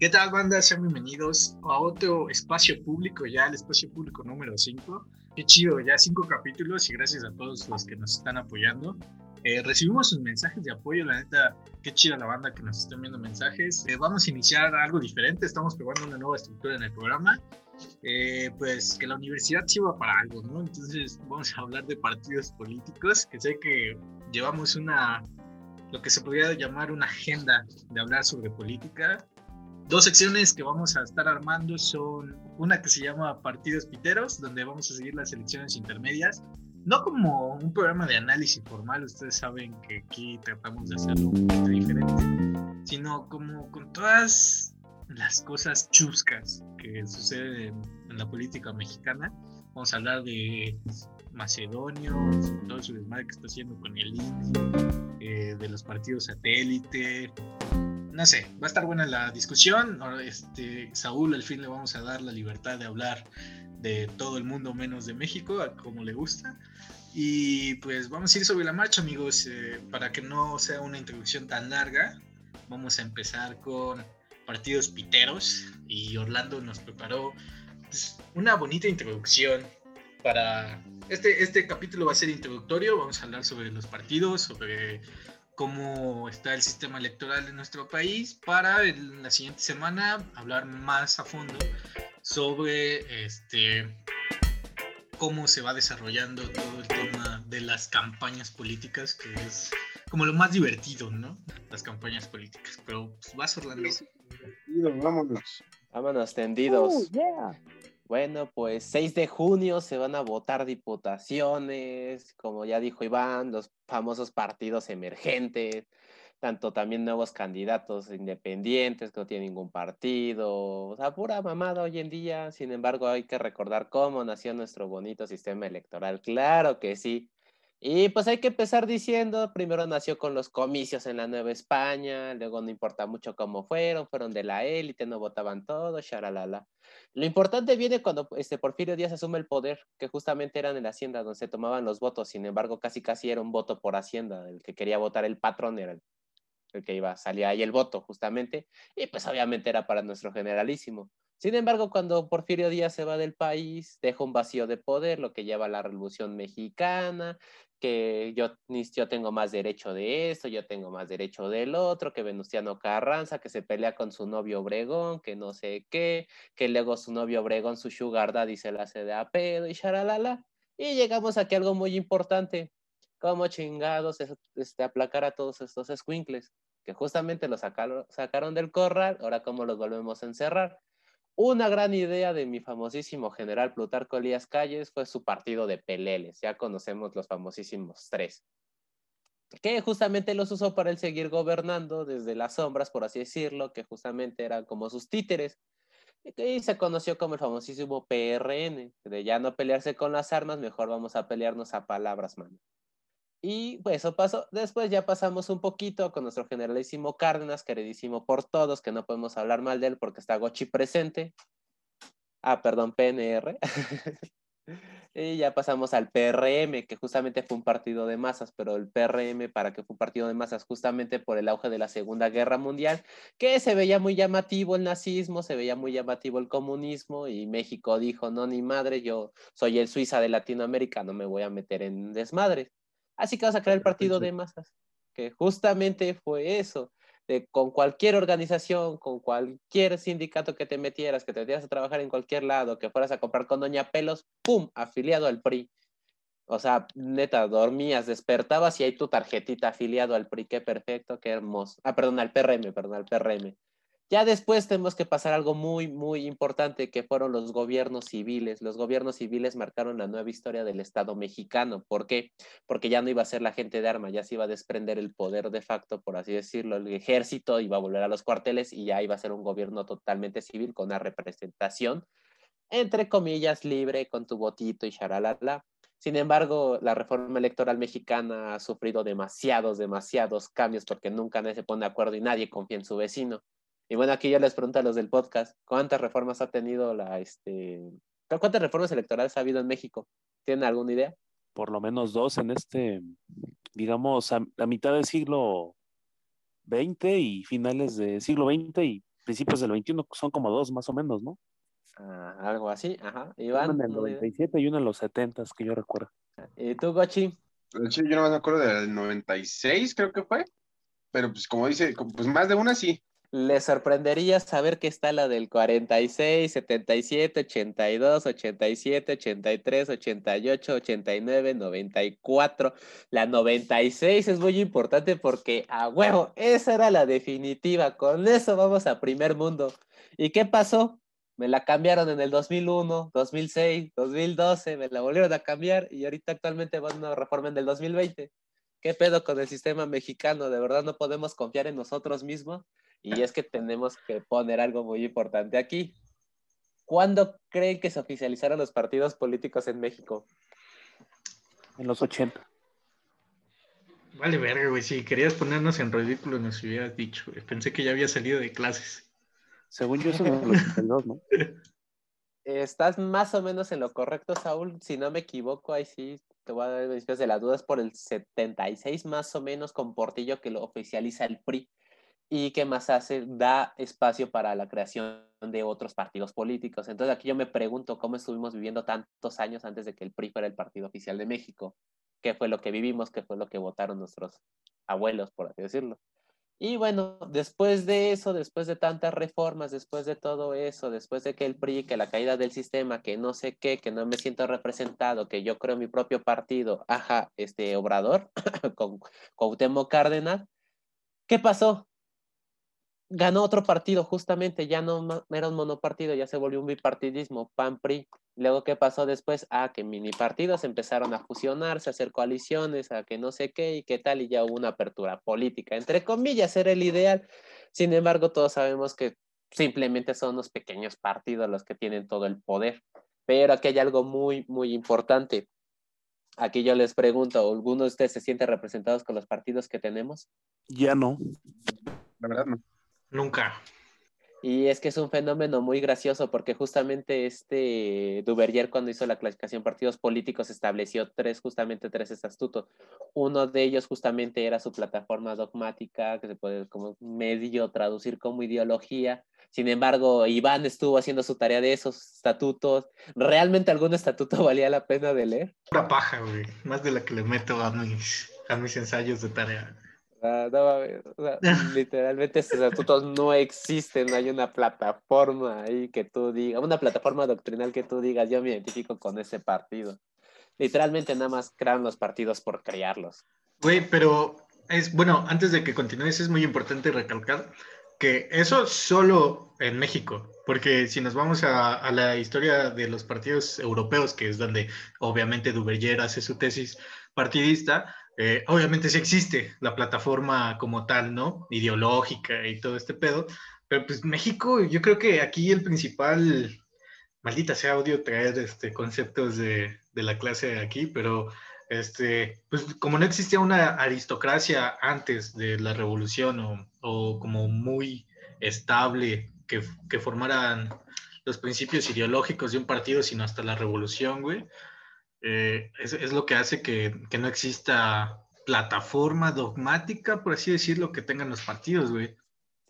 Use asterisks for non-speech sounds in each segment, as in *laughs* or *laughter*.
¿Qué tal, banda? Sean bienvenidos a otro espacio público, ya el espacio público número 5. Qué chido, ya cinco capítulos y gracias a todos los que nos están apoyando. Eh, recibimos sus mensajes de apoyo, la neta, qué chida la banda que nos están viendo mensajes. Eh, vamos a iniciar algo diferente, estamos probando una nueva estructura en el programa. Eh, pues que la universidad sirva para algo, ¿no? Entonces vamos a hablar de partidos políticos, que sé que llevamos una, lo que se podría llamar una agenda de hablar sobre política. Dos secciones que vamos a estar armando son una que se llama Partidos Piteros, donde vamos a seguir las elecciones intermedias no como un programa de análisis formal, ustedes saben que aquí tratamos de hacerlo un poquito diferente, sino como con todas las cosas chuscas que suceden en la política mexicana. Vamos a hablar de Macedonio, todo su desmadre que está haciendo con el INE, eh, de los partidos satélite. No sé, va a estar buena la discusión. Este, Saúl, al fin le vamos a dar la libertad de hablar de todo el mundo menos de México, como le gusta. Y pues vamos a ir sobre la marcha, amigos, eh, para que no sea una introducción tan larga. Vamos a empezar con partidos piteros y Orlando nos preparó pues, una bonita introducción para... Este, este capítulo va a ser introductorio, vamos a hablar sobre los partidos, sobre cómo está el sistema electoral en nuestro país, para en la siguiente semana hablar más a fondo sobre este cómo se va desarrollando todo el tema de las campañas políticas, que es como lo más divertido, ¿no? Las campañas políticas. Pero pues, vas, Orlando. Vámonos. Vámonos tendidos. Oh, bueno, pues 6 de junio se van a votar diputaciones, como ya dijo Iván, los famosos partidos emergentes tanto también nuevos candidatos independientes que no tienen ningún partido, o sea, pura mamada hoy en día. Sin embargo, hay que recordar cómo nació nuestro bonito sistema electoral. Claro que sí. Y pues hay que empezar diciendo, primero nació con los comicios en la Nueva España, luego no importa mucho cómo fueron, fueron de la élite, no votaban todos, sharalala. Lo importante viene cuando este Porfirio Díaz asume el poder, que justamente eran en la hacienda donde se tomaban los votos, sin embargo casi casi era un voto por hacienda, el que quería votar el patrón era el el que iba, salía ahí el voto justamente, y pues obviamente era para nuestro generalísimo. Sin embargo, cuando Porfirio Díaz se va del país, deja un vacío de poder, lo que lleva a la Revolución Mexicana, que yo, yo tengo más derecho de esto, yo tengo más derecho del otro, que Venustiano Carranza, que se pelea con su novio Obregón, que no sé qué, que luego su novio Obregón, su sugar daddy se la hace de a pedo y charalala. Y llegamos aquí a algo muy importante, cómo chingados este, aplacar a todos estos squinkles que justamente los sacaron, sacaron del corral, ahora cómo los volvemos a encerrar. Una gran idea de mi famosísimo general Plutarco Elías Calles fue su partido de peleles, ya conocemos los famosísimos tres, que justamente los usó para él seguir gobernando desde las sombras, por así decirlo, que justamente eran como sus títeres, y se conoció como el famosísimo PRN, de ya no pelearse con las armas, mejor vamos a pelearnos a palabras, mano. Y pues eso pasó. Después ya pasamos un poquito con nuestro generalísimo Cárdenas, queridísimo por todos, que no podemos hablar mal de él porque está Gochi presente. Ah, perdón, PNR. *laughs* y ya pasamos al PRM, que justamente fue un partido de masas, pero el PRM, para que fue un partido de masas, justamente por el auge de la Segunda Guerra Mundial, que se veía muy llamativo el nazismo, se veía muy llamativo el comunismo, y México dijo, no, ni madre, yo soy el Suiza de Latinoamérica, no me voy a meter en desmadres. Así que vas a crear el partido de masas, que justamente fue eso. De, con cualquier organización, con cualquier sindicato que te metieras, que te metieras a trabajar en cualquier lado, que fueras a comprar con Doña Pelos, ¡pum! afiliado al PRI. O sea, neta, dormías, despertabas y hay tu tarjetita afiliado al PRI, qué perfecto, qué hermoso. Ah, perdón, al PRM, perdón, al PRM. Ya después tenemos que pasar algo muy, muy importante, que fueron los gobiernos civiles. Los gobiernos civiles marcaron la nueva historia del Estado mexicano. ¿Por qué? Porque ya no iba a ser la gente de arma, ya se iba a desprender el poder de facto, por así decirlo. El ejército iba a volver a los cuarteles y ya iba a ser un gobierno totalmente civil con una representación, entre comillas, libre, con tu votito y charalala. Sin embargo, la reforma electoral mexicana ha sufrido demasiados, demasiados cambios porque nunca nadie se pone de acuerdo y nadie confía en su vecino. Y bueno, aquí yo les pregunto a los del podcast, ¿cuántas reformas ha tenido la, este, cuántas reformas electorales ha habido en México? ¿Tienen alguna idea? Por lo menos dos en este, digamos, a, la mitad del siglo XX y finales del siglo XX y principios del 21, son como dos más o menos, ¿no? Ah, algo así, ajá. Iván. Uno en el 97 y uno en los 70, que yo recuerdo. ¿Y tú, Gochi? Yo no me acuerdo del 96, creo que fue. Pero pues como dice, pues más de una sí. Le sorprendería saber que está la del 46, 77, 82, 87, 83, 88, 89, 94. La 96 es muy importante porque a huevo, esa era la definitiva. Con eso vamos a primer mundo. ¿Y qué pasó? Me la cambiaron en el 2001, 2006, 2012, me la volvieron a cambiar y ahorita actualmente van a una reforma en el 2020. ¿Qué pedo con el sistema mexicano? ¿De verdad no podemos confiar en nosotros mismos? Y es que tenemos que poner algo muy importante aquí. ¿Cuándo creen que se oficializaron los partidos políticos en México? En los 80. Vale, verga, güey. Si querías ponernos en ridículo, nos hubieras dicho. Pensé que ya había salido de clases. Según yo, son los 82, ¿no? *laughs* Estás más o menos en lo correcto, Saúl. Si no me equivoco, ahí sí te voy a dar de las dudas por el 76 más o menos con Portillo que lo oficializa el PRI y que más hace, da espacio para la creación de otros partidos políticos. Entonces aquí yo me pregunto cómo estuvimos viviendo tantos años antes de que el PRI fuera el partido oficial de México. ¿Qué fue lo que vivimos? ¿Qué fue lo que votaron nuestros abuelos, por así decirlo? Y bueno, después de eso, después de tantas reformas, después de todo eso, después de que el PRI, que la caída del sistema, que no sé qué, que no me siento representado, que yo creo mi propio partido, ajá, este Obrador, *coughs* con Cuauhtémoc Cárdenas, ¿qué pasó? Ganó otro partido, justamente, ya no era un monopartido, ya se volvió un bipartidismo, PAN-PRI. Luego, ¿qué pasó después? Ah, que mini partidos empezaron a fusionarse, a hacer coaliciones, a que no sé qué y qué tal, y ya hubo una apertura política. Entre comillas, era el ideal. Sin embargo, todos sabemos que simplemente son los pequeños partidos los que tienen todo el poder. Pero aquí hay algo muy, muy importante. Aquí yo les pregunto, ¿alguno de ustedes se siente representados con los partidos que tenemos? Ya no. La verdad no. Nunca. Y es que es un fenómeno muy gracioso porque justamente este Duverger cuando hizo la clasificación partidos políticos estableció tres, justamente tres estatutos. Uno de ellos justamente era su plataforma dogmática, que se puede como medio traducir como ideología. Sin embargo, Iván estuvo haciendo su tarea de esos estatutos. ¿Realmente algún estatuto *laughs* valía la pena de leer? Una paja, güey. Más de la que le meto a mis, a mis ensayos de tarea. No, *laughs* literalmente estos estatutos no existen, no hay una plataforma ahí que tú digas, una plataforma doctrinal que tú digas, yo me identifico con ese partido. Literalmente nada más crean los partidos por crearlos. Güey, pero es bueno, antes de que continúes, es muy importante recalcar que eso solo en México, porque si nos vamos a, a la historia de los partidos europeos, que es donde obviamente Duverger hace su tesis partidista, eh, obviamente sí existe la plataforma como tal, ¿no? Ideológica y todo este pedo, pero pues México, yo creo que aquí el principal, maldita sea odio traer este, conceptos de, de la clase aquí, pero este, pues como no existía una aristocracia antes de la revolución o, o como muy estable que, que, formaran los principios ideológicos de un partido, sino hasta la revolución, güey, eh, es, lo que hace que, no exista plataforma dogmática, por así decirlo, que tengan los partidos, güey.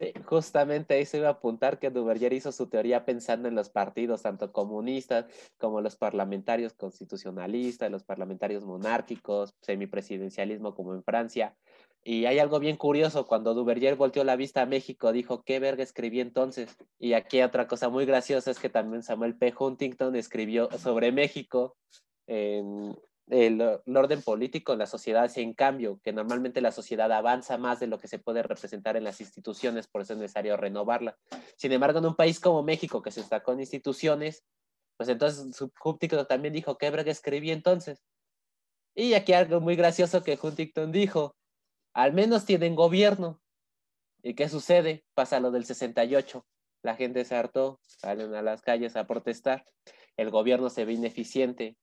Sí, justamente ahí se iba a apuntar que Duverger hizo su teoría pensando en los partidos, tanto comunistas como los parlamentarios constitucionalistas, los parlamentarios monárquicos, semipresidencialismo como en Francia. Y hay algo bien curioso, cuando Duverger volteó la vista a México, dijo, ¿qué verga escribí entonces? Y aquí otra cosa muy graciosa es que también Samuel P. Huntington escribió sobre México el, orden político en la sociedad en cambio, que normalmente la sociedad avanza más de lo que se puede representar en las instituciones, por eso es necesario renovarla. Sin embargo, en un país como México, que se está con instituciones, pues entonces Huntington también dijo, ¿qué brega escribí entonces? Y aquí algo muy gracioso que Huntington dijo, al menos tienen gobierno. ¿Y qué sucede? Pasa lo del 68. La gente se hartó, salen a las calles a protestar. El gobierno se ve ineficiente,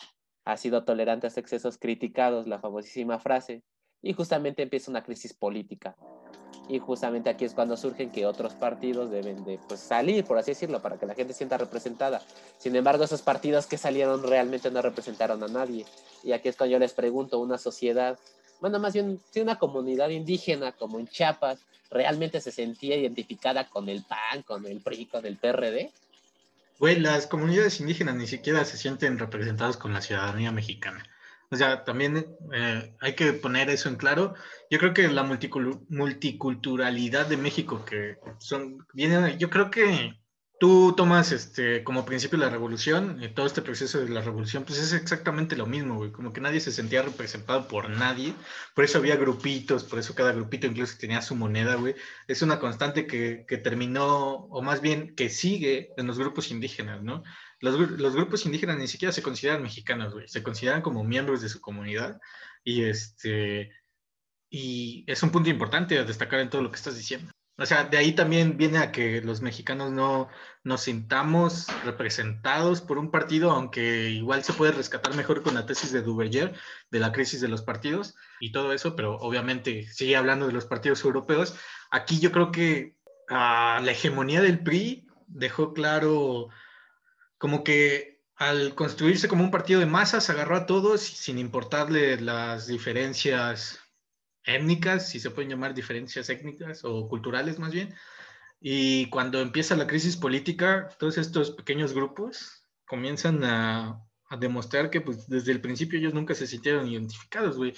ha sido tolerante a excesos criticados, la famosísima frase, y justamente empieza una crisis política. Y justamente aquí es cuando surgen que otros partidos deben de pues, salir, por así decirlo, para que la gente sienta representada. Sin embargo, esos partidos que salieron realmente no representaron a nadie. Y aquí es cuando yo les pregunto, una sociedad bueno, más bien, si una comunidad indígena como en Chiapas realmente se sentía identificada con el PAN, con el PRI, con el PRD. Güey, las comunidades indígenas ni siquiera se sienten representadas con la ciudadanía mexicana. O sea, también eh, hay que poner eso en claro. Yo creo que la multiculturalidad de México, que son, viene, yo creo que tú tomas este, como principio la revolución, y todo este proceso de la revolución, pues es exactamente lo mismo, güey. Como que nadie se sentía representado por nadie. Por eso había grupitos, por eso cada grupito incluso tenía su moneda, güey. Es una constante que, que terminó, o más bien que sigue en los grupos indígenas, ¿no? Los, los, grupos indígenas ni siquiera se consideran mexicanos, güey. Se consideran como miembros de su comunidad. Y este. Y es un punto importante destacar en todo lo que estás diciendo. O sea, de ahí también viene a que los mexicanos no nos sintamos representados por un partido, aunque igual se puede rescatar mejor con la tesis de Duverger de la crisis de los partidos y todo eso, pero obviamente sigue hablando de los partidos europeos. Aquí yo creo que uh, la hegemonía del PRI dejó claro como que al construirse como un partido de masas agarró a todos sin importarle las diferencias étnicas, si se pueden llamar diferencias étnicas o culturales más bien. Y cuando empieza la crisis política, todos estos pequeños grupos comienzan a, a demostrar que pues, desde el principio ellos nunca se sintieron identificados, güey.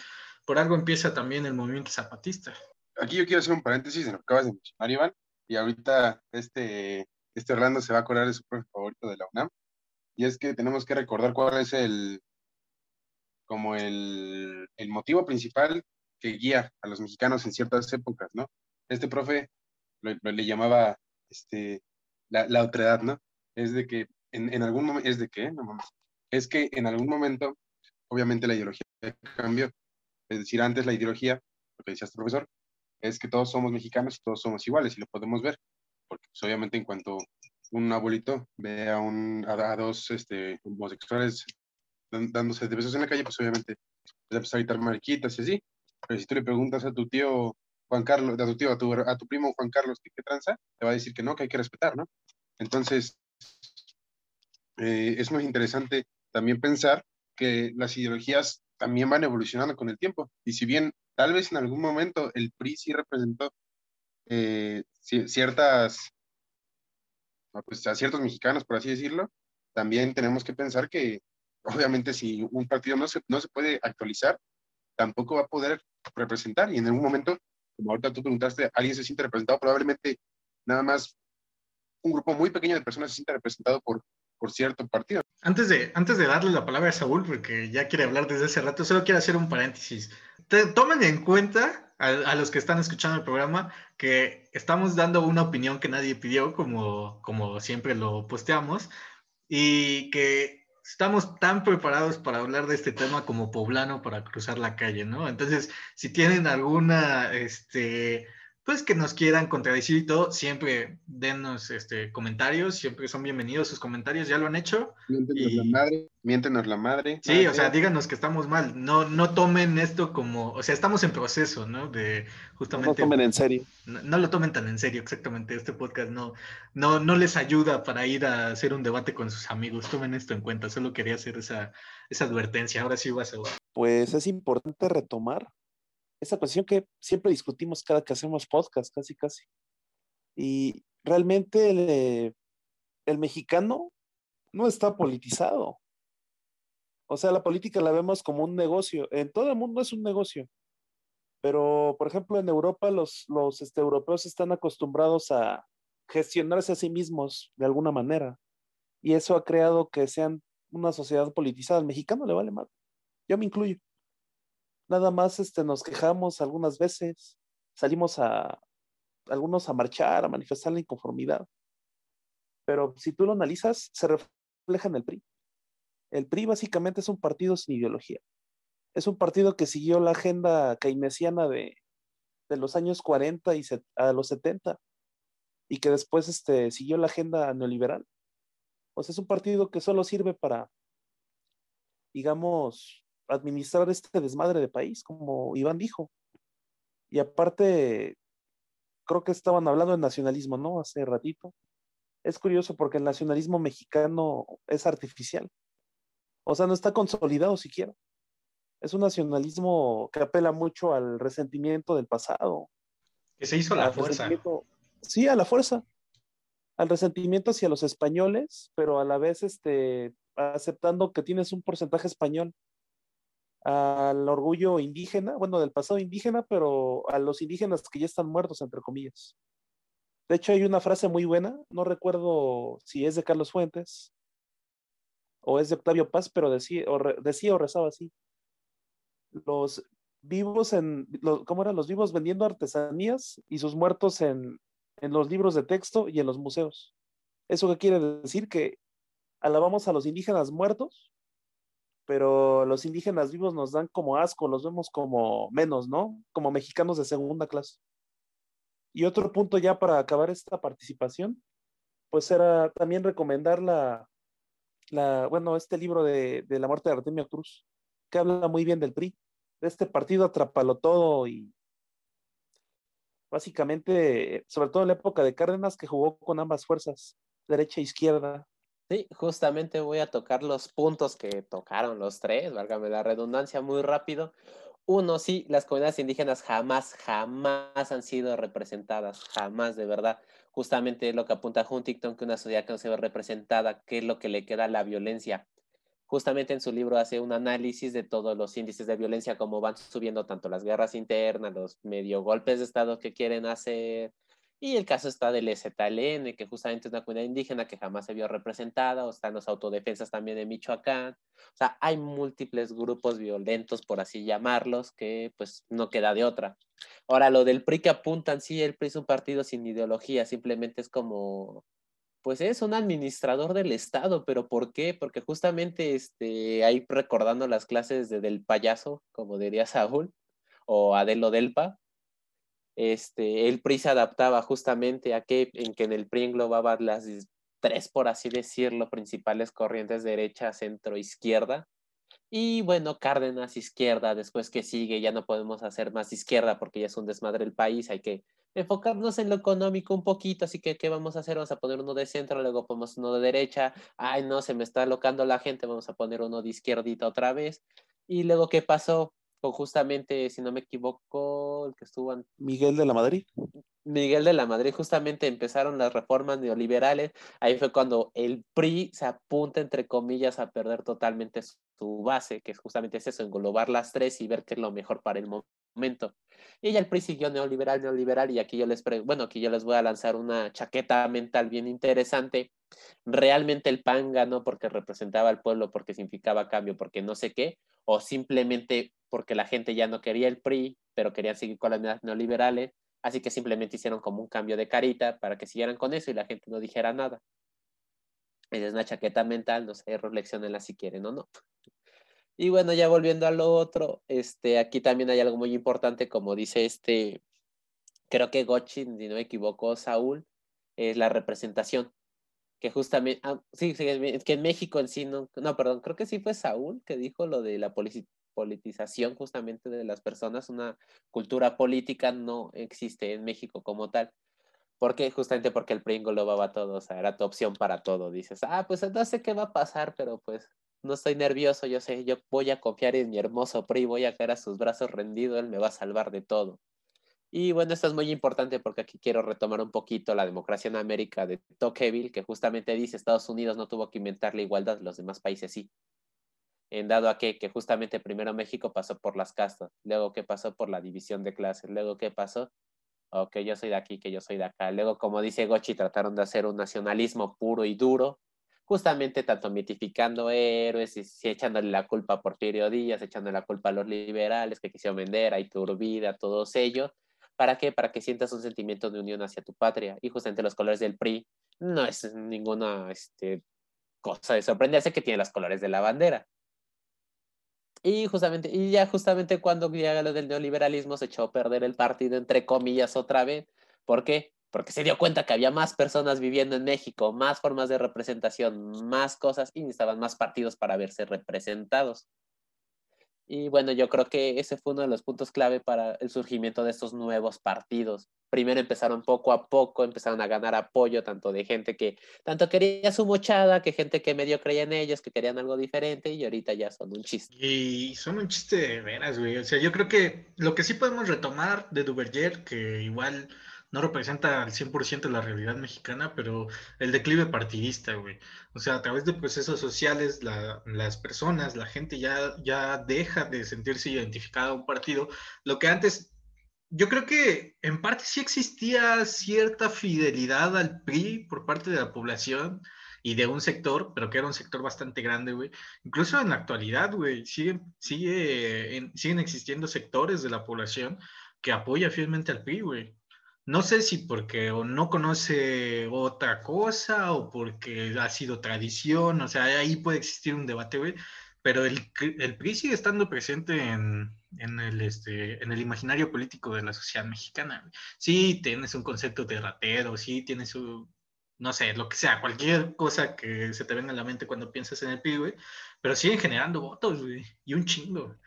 Por algo empieza también el movimiento zapatista. Aquí yo quiero hacer un paréntesis en lo que acabas de mencionar, Iván. Y ahorita este, este Orlando se va a acordar de su profe favorito de la UNAM. Y es que tenemos que recordar cuál es el, como el, el motivo principal que guía a los mexicanos en ciertas épocas, ¿no? Este profe lo, le llamaba este, la, la otredad, ¿no? Es de que en, en algún momento, es de que, no es que en algún momento, obviamente la ideología cambió. Es decir, antes la ideología, lo que decía este profesor, es que todos somos mexicanos y todos somos iguales y lo podemos ver. Porque pues, obviamente en cuanto un abuelito ve a, un, a, a dos este, homosexuales dándose de besos en la calle, pues obviamente va a empezar a gritar mariquitas y así. Pero si tú le preguntas a tu tío Juan Carlos, a tu tío, a tu, a tu primo Juan Carlos, ¿qué, ¿qué, tranza? Te va a decir que no, que hay que respetar, ¿no? Entonces, eh, es muy interesante también pensar que las ideologías también van evolucionando con el tiempo. Y si bien tal vez en algún momento el PRI sí representó eh, ciertas, pues a ciertos mexicanos, por así decirlo, también tenemos que pensar que obviamente si un partido no se, no se puede actualizar, tampoco va a poder representar. Y en algún momento, como ahorita tú preguntaste, alguien se siente representado, probablemente nada más un grupo muy pequeño de personas se siente representado por, por cierto partido. Antes de, antes de darle la palabra a Saúl, porque ya quiere hablar desde hace rato, solo quiero hacer un paréntesis. Te, tomen en cuenta a, a, los que están escuchando el programa que estamos dando una opinión que nadie pidió, como, como siempre lo posteamos, y que estamos tan preparados para hablar de este tema como poblano para cruzar la calle, ¿no? Entonces, si tienen alguna, este, pues que nos quieran contradecir y todo, siempre denos este, comentarios, siempre son bienvenidos sus comentarios, ya lo han hecho. Miéntenos y... la madre, miéntenos la madre. Sí, madre. o sea, díganos que estamos mal, no, no tomen esto como, o sea, estamos en proceso, ¿no? De justamente... No tomen en serio. No, no, lo tomen tan en serio, exactamente, este podcast no, no, no les ayuda para ir a hacer un debate con sus amigos, tomen esto en cuenta, solo quería hacer esa, esa advertencia, ahora sí vas a... Pues es importante retomar esa cuestión que siempre discutimos cada que hacemos podcast, casi, casi. Y realmente el, mexicano no está politizado. O sea, la política la vemos como un negocio. En todo el mundo es un negocio. Pero, por ejemplo, en Europa los, los este, europeos están acostumbrados a gestionarse a sí mismos de alguna manera. Y eso ha creado que sean una sociedad politizada. Al mexicano le vale más. Yo me incluyo nada más este, nos quejamos algunas veces, salimos a algunos a marchar, a manifestar la inconformidad. Pero si tú lo analizas, se refleja en el PRI. El PRI básicamente es un partido sin ideología. Es un partido que siguió la agenda keynesiana de, de los años 40 y a los 70 y que después este, siguió la agenda neoliberal. O sea, es un partido que solo sirve para, digamos, administrar este desmadre de país, como Iván dijo. Y aparte, creo que estaban hablando de nacionalismo, ¿no? Hace ratito. Es curioso porque el nacionalismo mexicano es artificial. O sea, no está consolidado siquiera. Es un nacionalismo que apela mucho al resentimiento del pasado. Que se hizo a la fuerza. Sí, a la fuerza. Al resentimiento hacia los españoles, pero a la vez este, aceptando que tienes un porcentaje español. Al orgullo indígena, bueno, del pasado indígena, pero a los indígenas que ya están muertos, entre comillas. De hecho, hay una frase muy buena, no recuerdo si es de Carlos Fuentes o es de Octavio Paz, pero decía o, decía o rezaba así. Los vivos en, ¿cómo eran? Los vivos vendiendo artesanías y sus muertos en, en los libros de texto y en los museos. ¿Eso qué quiere decir? Que alabamos a los indígenas muertos, pero los indígenas vivos nos dan como asco, los vemos como menos, ¿no? Como mexicanos de segunda clase. Y otro punto ya para acabar esta participación, pues era también recomendar la, bueno, este libro de, de la muerte de Artemio Cruz, que habla muy bien del PRI, de este partido atrapalo todo y básicamente, sobre todo en la época de Cárdenas, que jugó con ambas fuerzas, derecha e izquierda. Sí, justamente voy a tocar los puntos que tocaron los tres, válgame la redundancia muy rápido. Uno, sí, las comunidades indígenas jamás, jamás han sido representadas, jamás de verdad. Justamente lo que apunta Huntington, que una sociedad que no se ve representada, ¿qué es lo que le queda a la violencia? Justamente en su libro hace un análisis de todos los índices de violencia, cómo van subiendo tanto las guerras internas, los medio golpes de Estado que quieren hacer, y el caso está del EZLN, que justamente es una comunidad indígena que jamás se vio representada, o están los autodefensas también de Michoacán. O sea, hay múltiples grupos violentos, por así llamarlos, que pues no queda de otra. Ahora, lo del PRI que apuntan, sí, el PRI es un partido sin ideología, simplemente es como, pues es un administrador del Estado, pero ¿por qué? Porque justamente este, ahí recordando las clases de, del payaso, como diría Saúl, o Adelo Delpa, este, el PRI se adaptaba justamente a que, en que en el PRI englobaba las tres, por así decirlo, principales corrientes derecha, centro, izquierda. Y bueno, Cárdenas izquierda, después que sigue, ya no podemos hacer más izquierda porque ya es un desmadre el país, hay que enfocarnos en lo económico un poquito, así que ¿qué vamos a hacer? Vamos a poner uno de centro, luego ponemos uno de derecha, ay no, se me está locando la gente, vamos a poner uno de izquierdita otra vez. Y luego, ¿qué pasó? Con justamente, si no me equivoco, el que estuvo... En... Miguel de la Madrid. Miguel de la Madrid, justamente empezaron las reformas neoliberales, ahí fue cuando el PRI se apunta, entre comillas, a perder totalmente su base, que justamente es eso, englobar las tres y ver qué es lo mejor para el momento. Y ya el PRI siguió neoliberal, neoliberal, y aquí yo les, bueno, aquí yo les voy a lanzar una chaqueta mental bien interesante. ¿Realmente el PAN ganó porque representaba al pueblo, porque significaba cambio, porque no sé qué? ¿O simplemente porque la gente ya no quería el PRI, pero querían seguir con las medidas neoliberales, así que simplemente hicieron como un cambio de carita para que siguieran con eso y la gente no dijera nada. Es una chaqueta mental, no sé, reflexionenla si quieren o no. Y bueno, ya volviendo a lo otro, este, aquí también hay algo muy importante, como dice este, creo que Gochin, si no me equivoco, Saúl, es la representación. Que justamente, ah, sí, sí, que en México en sí, no, no, perdón, creo que sí fue Saúl que dijo lo de la, politización justamente de las personas, una cultura política no existe en México como tal. ¿Por qué? Justamente porque el PRI va todo, o sea, era tu opción para todo. Dices, ah, pues no sé qué va a pasar, pero pues no estoy nervioso, yo sé, yo voy a confiar en mi hermoso PRI, voy a caer a sus brazos rendido, él me va a salvar de todo. Y bueno, esto es muy importante porque aquí quiero retomar un poquito la democracia en América de Tocqueville, que justamente dice Estados Unidos no tuvo que inventar la igualdad, los demás países sí en dado a que, que justamente primero México pasó por las castas, luego que pasó por la división de clases, luego que pasó, o que yo soy de aquí, que yo soy de acá, luego como dice Gochi, trataron de hacer un nacionalismo puro y duro, justamente tanto mitificando héroes y, echándole la culpa a Porfirio echándole la culpa a los liberales que quisieron vender a Iturbide, a todos ellos, ¿para qué? Para que sientas un sentimiento de unión hacia tu patria, y justamente los colores del PRI no es ninguna este, cosa de sorprenderse que tiene los colores de la bandera y justamente, y ya justamente cuando llega lo del neoliberalismo se echó a perder el partido, entre comillas, otra vez. ¿Por qué? Porque se dio cuenta que había más personas viviendo en México, más formas de representación, más cosas y necesitaban más partidos para verse representados. Y bueno, yo creo que ese fue uno de los puntos clave para el surgimiento de estos nuevos partidos. Primero empezaron poco a poco, empezaron a ganar apoyo tanto de gente que tanto quería su mochada, que gente que medio creía en ellos, que querían algo diferente y ahorita ya son un chiste. Y son un chiste de veras, güey. O sea, yo creo que lo que sí podemos retomar de Duverger, que igual no representa al 100% la realidad mexicana, pero el declive partidista, güey. O sea, a través de procesos sociales, las personas, la gente ya, ya deja de sentirse identificada a un partido, lo que antes, yo creo que en parte sí existía cierta fidelidad al PRI por parte de la población y de un sector, pero que era un sector bastante grande, güey. Incluso en la actualidad, güey, siguen, sigue, siguen existiendo sectores de la población que apoya fielmente al PRI, güey. No sé si porque o no conoce otra cosa o porque ha sido tradición, o sea, ahí puede existir un debate, güey, pero el, el PRI sigue estando presente en, en, el, este, en el imaginario político de la sociedad mexicana. Sí, tienes un concepto de ratero, sí, tienes un, no sé, lo que sea, cualquier cosa que se te venga a la mente cuando piensas en el PRI, güey, pero siguen generando votos, güey, y un chingo.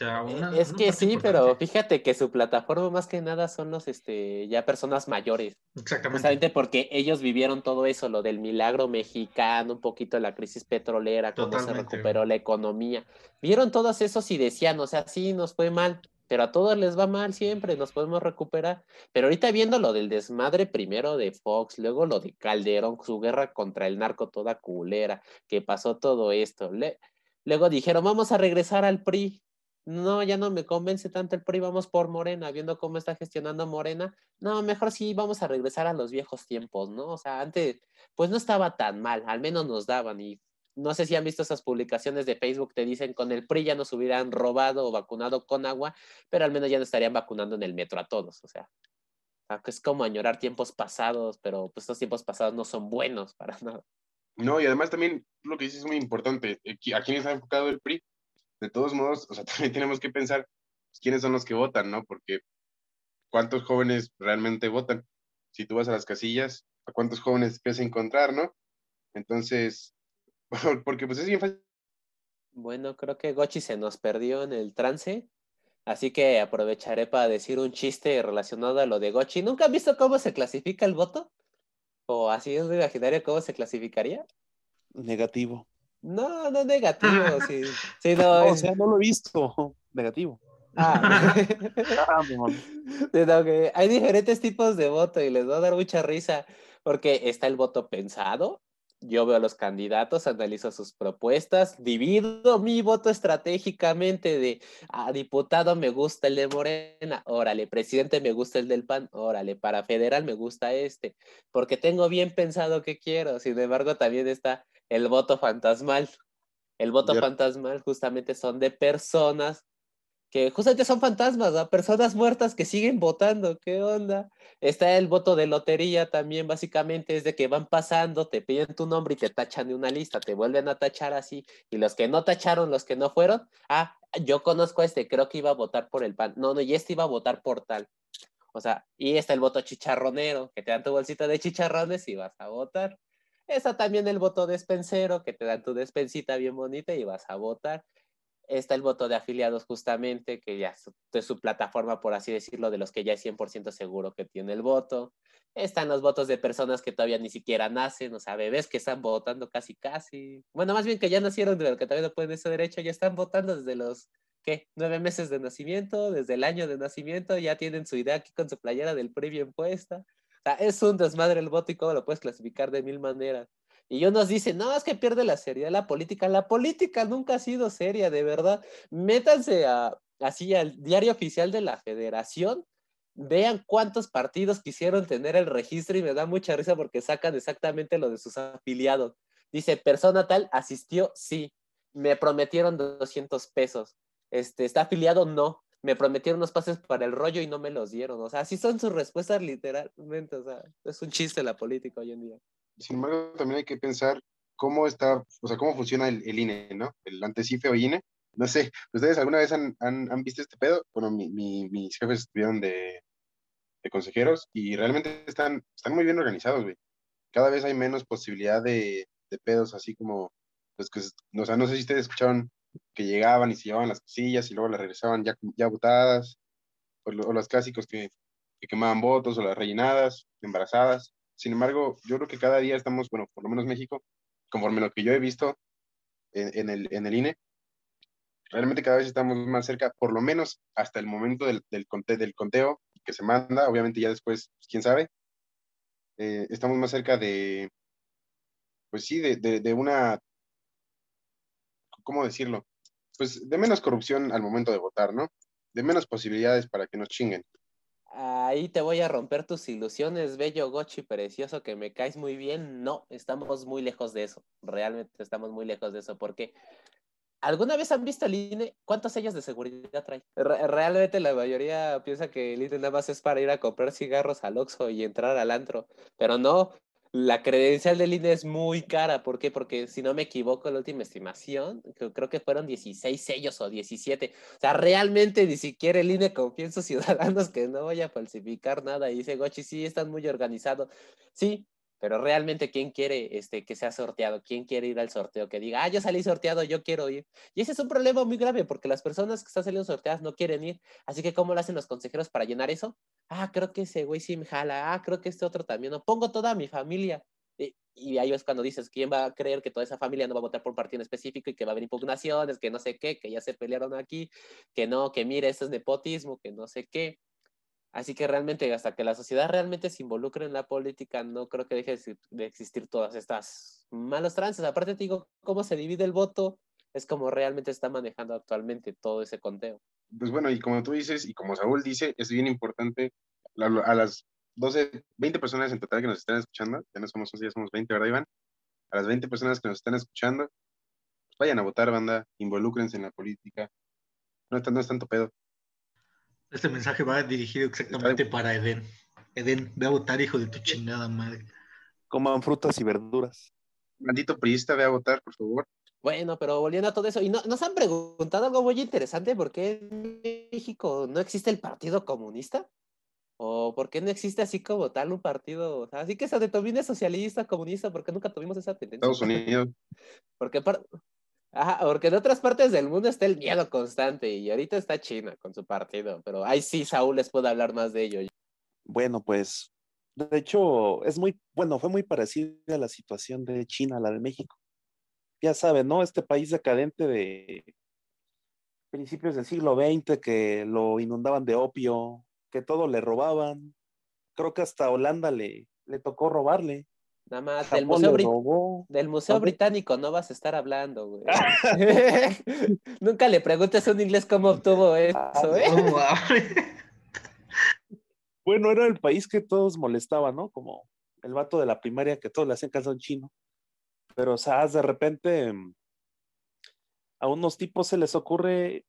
Eh, es que sí, pero fíjate que su plataforma más que nada son los este ya personas mayores. Exactamente. Justamente porque ellos vivieron todo eso, lo del milagro mexicano, un poquito la crisis petrolera, cómo se recuperó la economía. Vieron todos esos y decían, o sea, sí, nos fue mal, pero a todos les va mal siempre, nos podemos recuperar. Pero ahorita viendo lo del desmadre primero de Fox, luego lo de Calderón, su guerra contra el narco toda culera, que pasó todo esto. luego dijeron, vamos a regresar al PRI no, ya no me convence tanto el PRI, vamos por Morena, viendo cómo está gestionando Morena, no, mejor sí vamos a regresar a los viejos tiempos, ¿no? O sea, antes, pues no estaba tan mal, al menos nos daban y no sé si han visto esas publicaciones de Facebook, te dicen con el PRI ya nos hubieran robado o vacunado con agua, pero al menos ya no estarían vacunando en el metro a todos, o sea, es como añorar tiempos pasados, pero pues estos tiempos pasados no son buenos para *laughs* nada. No, y además también lo que dices es muy importante, ¿a quién está enfocado el PRI? De todos modos, o sea, *laughs* también tenemos que pensar pues, quiénes son los que votan, ¿no? Porque cuántos jóvenes realmente votan. Si tú vas a las casillas, ¿a cuántos jóvenes puedes encontrar, no? Entonces, *laughs* porque pues es bien fácil. Bueno, creo que Gochi se nos perdió en el trance, así que aprovecharé para decir un chiste relacionado a lo de Gochi. ¿Nunca han visto cómo se clasifica el voto? ¿O así es de imaginario cómo se clasificaría? Negativo. No, no negativo, *laughs* sí. sí no, o sea, no lo he visto. *laughs* Negativo. Ah, *laughs* ah hay diferentes tipos de voto y les va a dar mucha risa porque está el voto pensado. Yo veo a los candidatos, analizo sus propuestas, divido mi voto estratégicamente de a ah, diputado me gusta el de Morena, órale, presidente me gusta el del PAN, órale, para federal me gusta este, porque tengo bien pensado qué quiero. Sin embargo, también está el voto fantasmal. El voto fantasmal justamente son de personas que justamente son fantasmas, ¿no? personas muertas que siguen votando, ¿qué onda? Está el voto de lotería también, básicamente es de que van pasando, te piden tu nombre y te tachan de una lista, te vuelven a tachar así, y los que no tacharon, los que no fueron, ah, yo conozco a este, creo que iba a votar por el PAN, no, no, y este iba a votar por tal. O sea, y está el voto chicharronero, que te dan tu bolsita de chicharrones y vas a votar. Está también el voto despensero, que te dan tu despensita bien bonita y vas a votar. Está el voto de afiliados justamente, que ya es su plataforma, por así decirlo, de los que ya es 100% seguro que tiene el voto. Están los votos de personas que todavía ni siquiera nacen, o sea, bebés que están votando casi, casi. Bueno, más bien que ya nacieron, pero que todavía no pueden ese derecho, ya están votando desde los, ¿qué? Nueve meses de nacimiento, desde el año de nacimiento, ya tienen su idea aquí con su playera del previo impuesta sea, es un desmadre el voto y cómo lo puedes clasificar de mil maneras. Y nos dice, no, es que pierde la seriedad la política. La política nunca ha sido seria, de verdad. Métanse a, así al diario oficial de la federación, vean cuántos partidos quisieron tener el registro y me da mucha risa porque sacan exactamente lo de sus afiliados. Dice, persona tal asistió, sí. Me prometieron 200 pesos. Este, ¿Está afiliado? No me prometieron unos pases para el rollo y no me los dieron. O sea, así son sus respuestas literalmente. O sea, es un chiste la política hoy en día. Sin embargo, también hay que pensar cómo está, o sea, cómo funciona el, INE, ¿no? El antecife o INE. No sé, ¿ustedes alguna vez han, han, visto este pedo? Bueno, mi, mis jefes estuvieron de, consejeros y realmente están, están muy bien organizados, güey. Cada vez hay menos posibilidad de, pedos así como, pues que, o sea, no sé si ustedes escucharon que llegaban y se llevaban las cosillas y luego las regresaban ya, ya votadas, o, los clásicos que, que, quemaban votos, o las rellenadas, embarazadas. Sin embargo, yo creo que cada día estamos, bueno, por lo menos México, conforme lo que yo he visto en, el, en el INE, realmente cada vez estamos más cerca, por lo menos hasta el momento del, del, del conteo que se manda, obviamente ya después, pues, quién sabe, eh, estamos más cerca de, pues sí, de, de, una, ¿cómo decirlo? Pues de menos corrupción al momento de votar, ¿no? De menos posibilidades para que nos chinguen. Ahí te voy a romper tus ilusiones, bello Gochi precioso, que me caes muy bien. No, estamos muy lejos de eso. Realmente estamos muy lejos de eso. Porque ¿Alguna vez han visto el INE? ¿Cuántos sellos de seguridad trae? realmente la mayoría piensa que el INE nada más es para ir a comprar cigarros al Oxxo y entrar al antro. Pero no, la credencial del INE es muy cara. ¿Por qué? Porque si no me equivoco, la última estimación, creo que fueron 16 sellos o 17. O sea, realmente ni siquiera el INE confía en sus *laughs* ciudadanos que no vaya a falsificar nada. Y dice, Gochi, sí, están muy organizados. Sí, pero realmente, ¿quién quiere este, que sea sorteado? ¿Quién quiere ir al sorteo? Que diga, ah, yo salí sorteado, yo quiero ir. Y ese es un problema muy grave porque las personas que están saliendo sorteadas no quieren ir. Así que, ¿cómo lo hacen los consejeros para llenar eso? Ah, creo que ese güey sí me jala. Ah, creo que este otro también. No, pongo toda mi familia. Y, ahí es cuando dices, ¿quién va a creer que toda esa familia no va a votar por un partido específico y que va a haber impugnaciones, que no sé qué, que ya se pelearon aquí, que no, que mire, esto es nepotismo, que no sé qué? Así que realmente, hasta que la sociedad realmente se involucre en la política, no creo que deje de existir todas estas malos trances. Aparte, te digo, cómo se divide el voto, es como realmente está manejando actualmente todo ese conteo. Pues bueno, y como tú dices, y como Saúl dice, es bien importante a las 12, 20 personas en total que nos están escuchando, ya no somos 11, ya somos 20, ¿verdad, Iván? A las 20 personas que nos están escuchando, pues vayan a votar, banda, involúcrense en la política. No, no es tanto pedo. Este mensaje va dirigido exactamente para Eden. Eden, ve a votar, hijo de tu chingada madre. Coman frutas y verduras. Maldito priista, ve a votar, por favor. Bueno, pero volviendo a todo eso, y no, nos han preguntado algo muy interesante, ¿por qué en México no existe el Partido Comunista? ¿O por qué no existe así como tal un partido? así que se determine socialista, comunista, porque nunca tuvimos esa tendencia. Estados Unidos. Porque Ajá, porque en otras partes del mundo está el miedo constante y ahorita está China con su partido, pero ahí sí Saúl les puede hablar más de ello. Bueno, pues de hecho es muy, bueno, fue muy parecida a la situación de China, la de México. Ya saben, ¿no? Este país decadente de principios del siglo XX que lo inundaban de opio, que todo le robaban. Creo que hasta Holanda le tocó robarle. Nada más, del museo, del museo, Británico no vas a estar hablando, güey. *laughs* *laughs* Nunca le preguntes a un inglés cómo obtuvo eso, ah, ¿eh? *laughs* bueno, era el país que todos molestaban, ¿no? Como el vato de la primaria que todos le hacían caso chino. Pero, o sea, de repente a unos tipos se les ocurre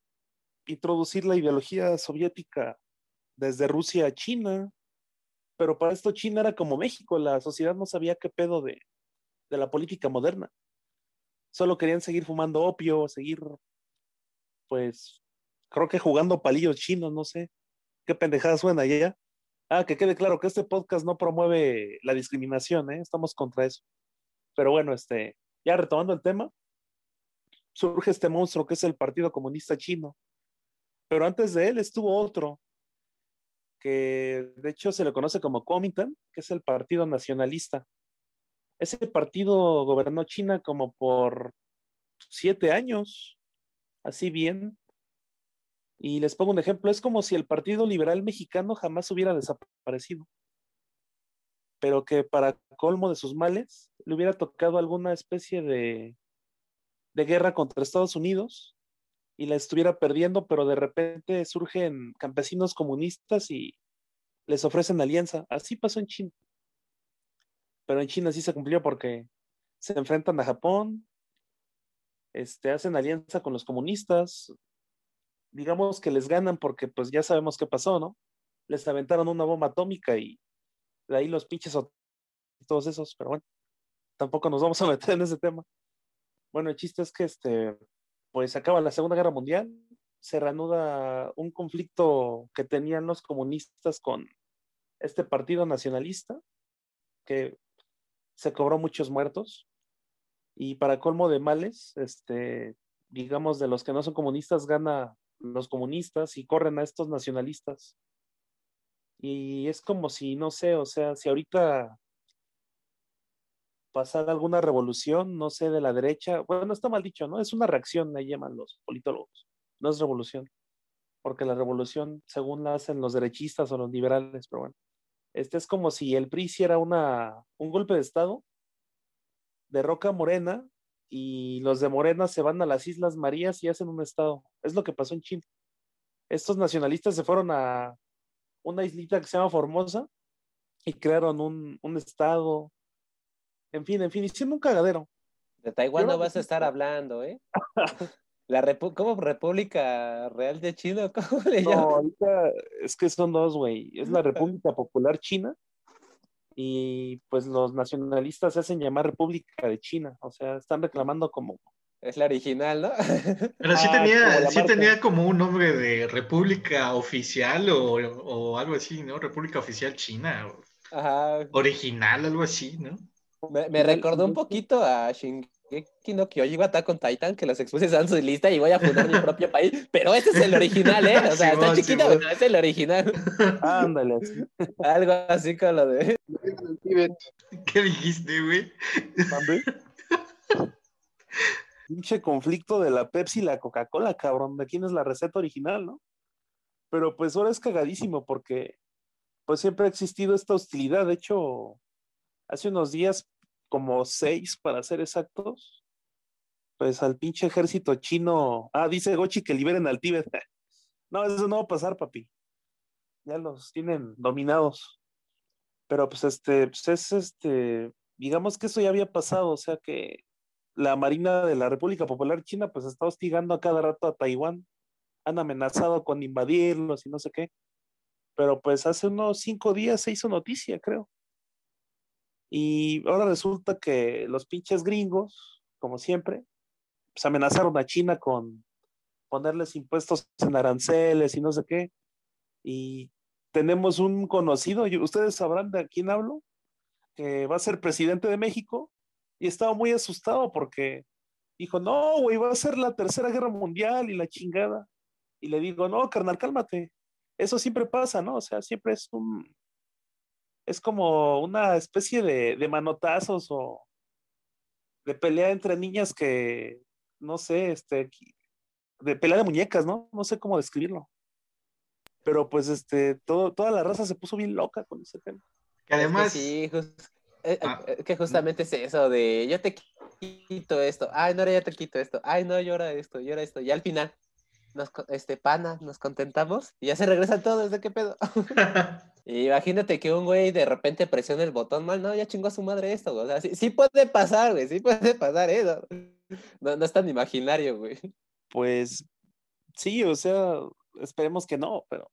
introducir la ideología soviética desde Rusia a China pero para esto China era como México, la sociedad no sabía qué pedo de, la política moderna. Solo querían seguir fumando opio, seguir, pues, creo que jugando palillos chinos, no sé. Qué pendejada suena allá. Ah, que quede claro que este podcast no promueve la discriminación, ¿eh? Estamos contra eso. Pero bueno, este, ya retomando el tema, surge este monstruo que es el Partido Comunista Chino. Pero antes de él estuvo otro, que de hecho se le conoce como Kuomintang, que es el Partido Nacionalista. Ese partido gobernó China como por siete años, así bien. Y les pongo un ejemplo, es como si el Partido Liberal Mexicano jamás hubiera desaparecido, pero que para colmo de sus males le hubiera tocado alguna especie de, de guerra contra Estados Unidos y la estuviera perdiendo, pero de repente surgen campesinos comunistas y les ofrecen alianza. Así pasó en China. Pero en China sí se cumplió porque se enfrentan a Japón, este, hacen alianza con los comunistas, digamos que les ganan porque pues ya sabemos qué pasó, ¿no? Les aventaron una bomba atómica y de ahí los pinches todos esos, pero bueno, tampoco nos vamos a *laughs* meter en ese tema. Bueno, el chiste es que este, pues acaba la Segunda Guerra Mundial, se reanuda un conflicto que tenían los comunistas con este partido nacionalista, que se cobró muchos muertos, y para colmo de males, este, digamos, de los que no son comunistas, gana los comunistas y corren a estos nacionalistas. Y es como si, no sé, o sea, si ahorita pasara alguna revolución, no sé, de la derecha, bueno, está mal dicho, ¿no? Es una reacción, ahí llaman los politólogos, no es revolución, porque la revolución, según la hacen los derechistas o los liberales, pero bueno, este es como si el PRI hiciera una, un golpe de Estado, derroca Morena y los de Morena se van a las Islas Marías y hacen un Estado. Es lo que pasó en Chile. Estos nacionalistas se fueron a una islita que se llama Formosa y crearon un, un Estado. En fin, en fin, hicieron un cagadero. De Taiwán no vas a estar hablando, ¿eh? *laughs* La Repu ¿Cómo República Real de China? ¿Cómo le llaman? No, ahorita es que son dos, güey. Es la República Popular China y pues los nacionalistas se hacen llamar República de China. O sea, están reclamando como... Es la original, ¿no? *laughs* Pero sí, ah, tenía, sí tenía como un nombre de República Oficial o, o algo así, ¿no? República Oficial China. Ajá. Original, algo así, ¿no? Me, me recordó un poquito a Shin que no Kyoji va a con Titan, que los expuse en su lista y voy a fundar mi propio país. Pero ese es el original, ¿eh? O sea, está chiquito, pero es el original. Ándale. Algo así con lo de. ¿Qué dijiste, güey? Pinche conflicto de la Pepsi y la Coca-Cola, cabrón. ¿De quién es la receta original, no? Pero pues ahora es cagadísimo porque pues siempre ha existido esta hostilidad. De hecho, hace unos días como seis para ser exactos, pues al pinche ejército chino. Ah, dice Gochi que liberen al Tíbet. *laughs* No, eso no va a pasar, papi. Ya los tienen dominados. Pero pues este, pues es este, digamos que eso ya había pasado, o sea que la Marina de la República Popular China pues está hostigando a cada rato a Taiwán. Han amenazado con invadirlos y no sé qué. Pero pues hace unos cinco días se hizo noticia, creo. Y ahora resulta que los pinches gringos, como siempre, pues amenazaron a China con ponerles impuestos en aranceles y no sé qué. Y tenemos un conocido, ustedes sabrán de quién hablo, que va a ser presidente de México y estaba muy asustado porque dijo, no, güey, va a ser la tercera guerra mundial y la chingada. Y le digo, no, carnal, cálmate. Eso siempre pasa, ¿no? O sea, siempre es un, es como una especie de, manotazos o de pelea entre niñas que, no sé, este, de pelea de muñecas, ¿no? No sé cómo describirlo. Pero pues, este, todo, toda la raza se puso bien loca con ese tema. Que además... sí, eh, ah, eh, que justamente es eso de, yo te quito esto, ay, no, ahora ya te quito esto, ay, no, llora esto, llora esto, y al final, nos, este, pana, nos contentamos y ya se regresan todos, ¿de qué pedo? *laughs* *laughs* imagínate que un güey de repente presiona el botón mal, no, ya chingó a su madre esto, O sea, sí, puede pasar, güey, sí puede pasar eso. No, no es tan imaginario, güey. Pues sí, o sea, esperemos que no, pero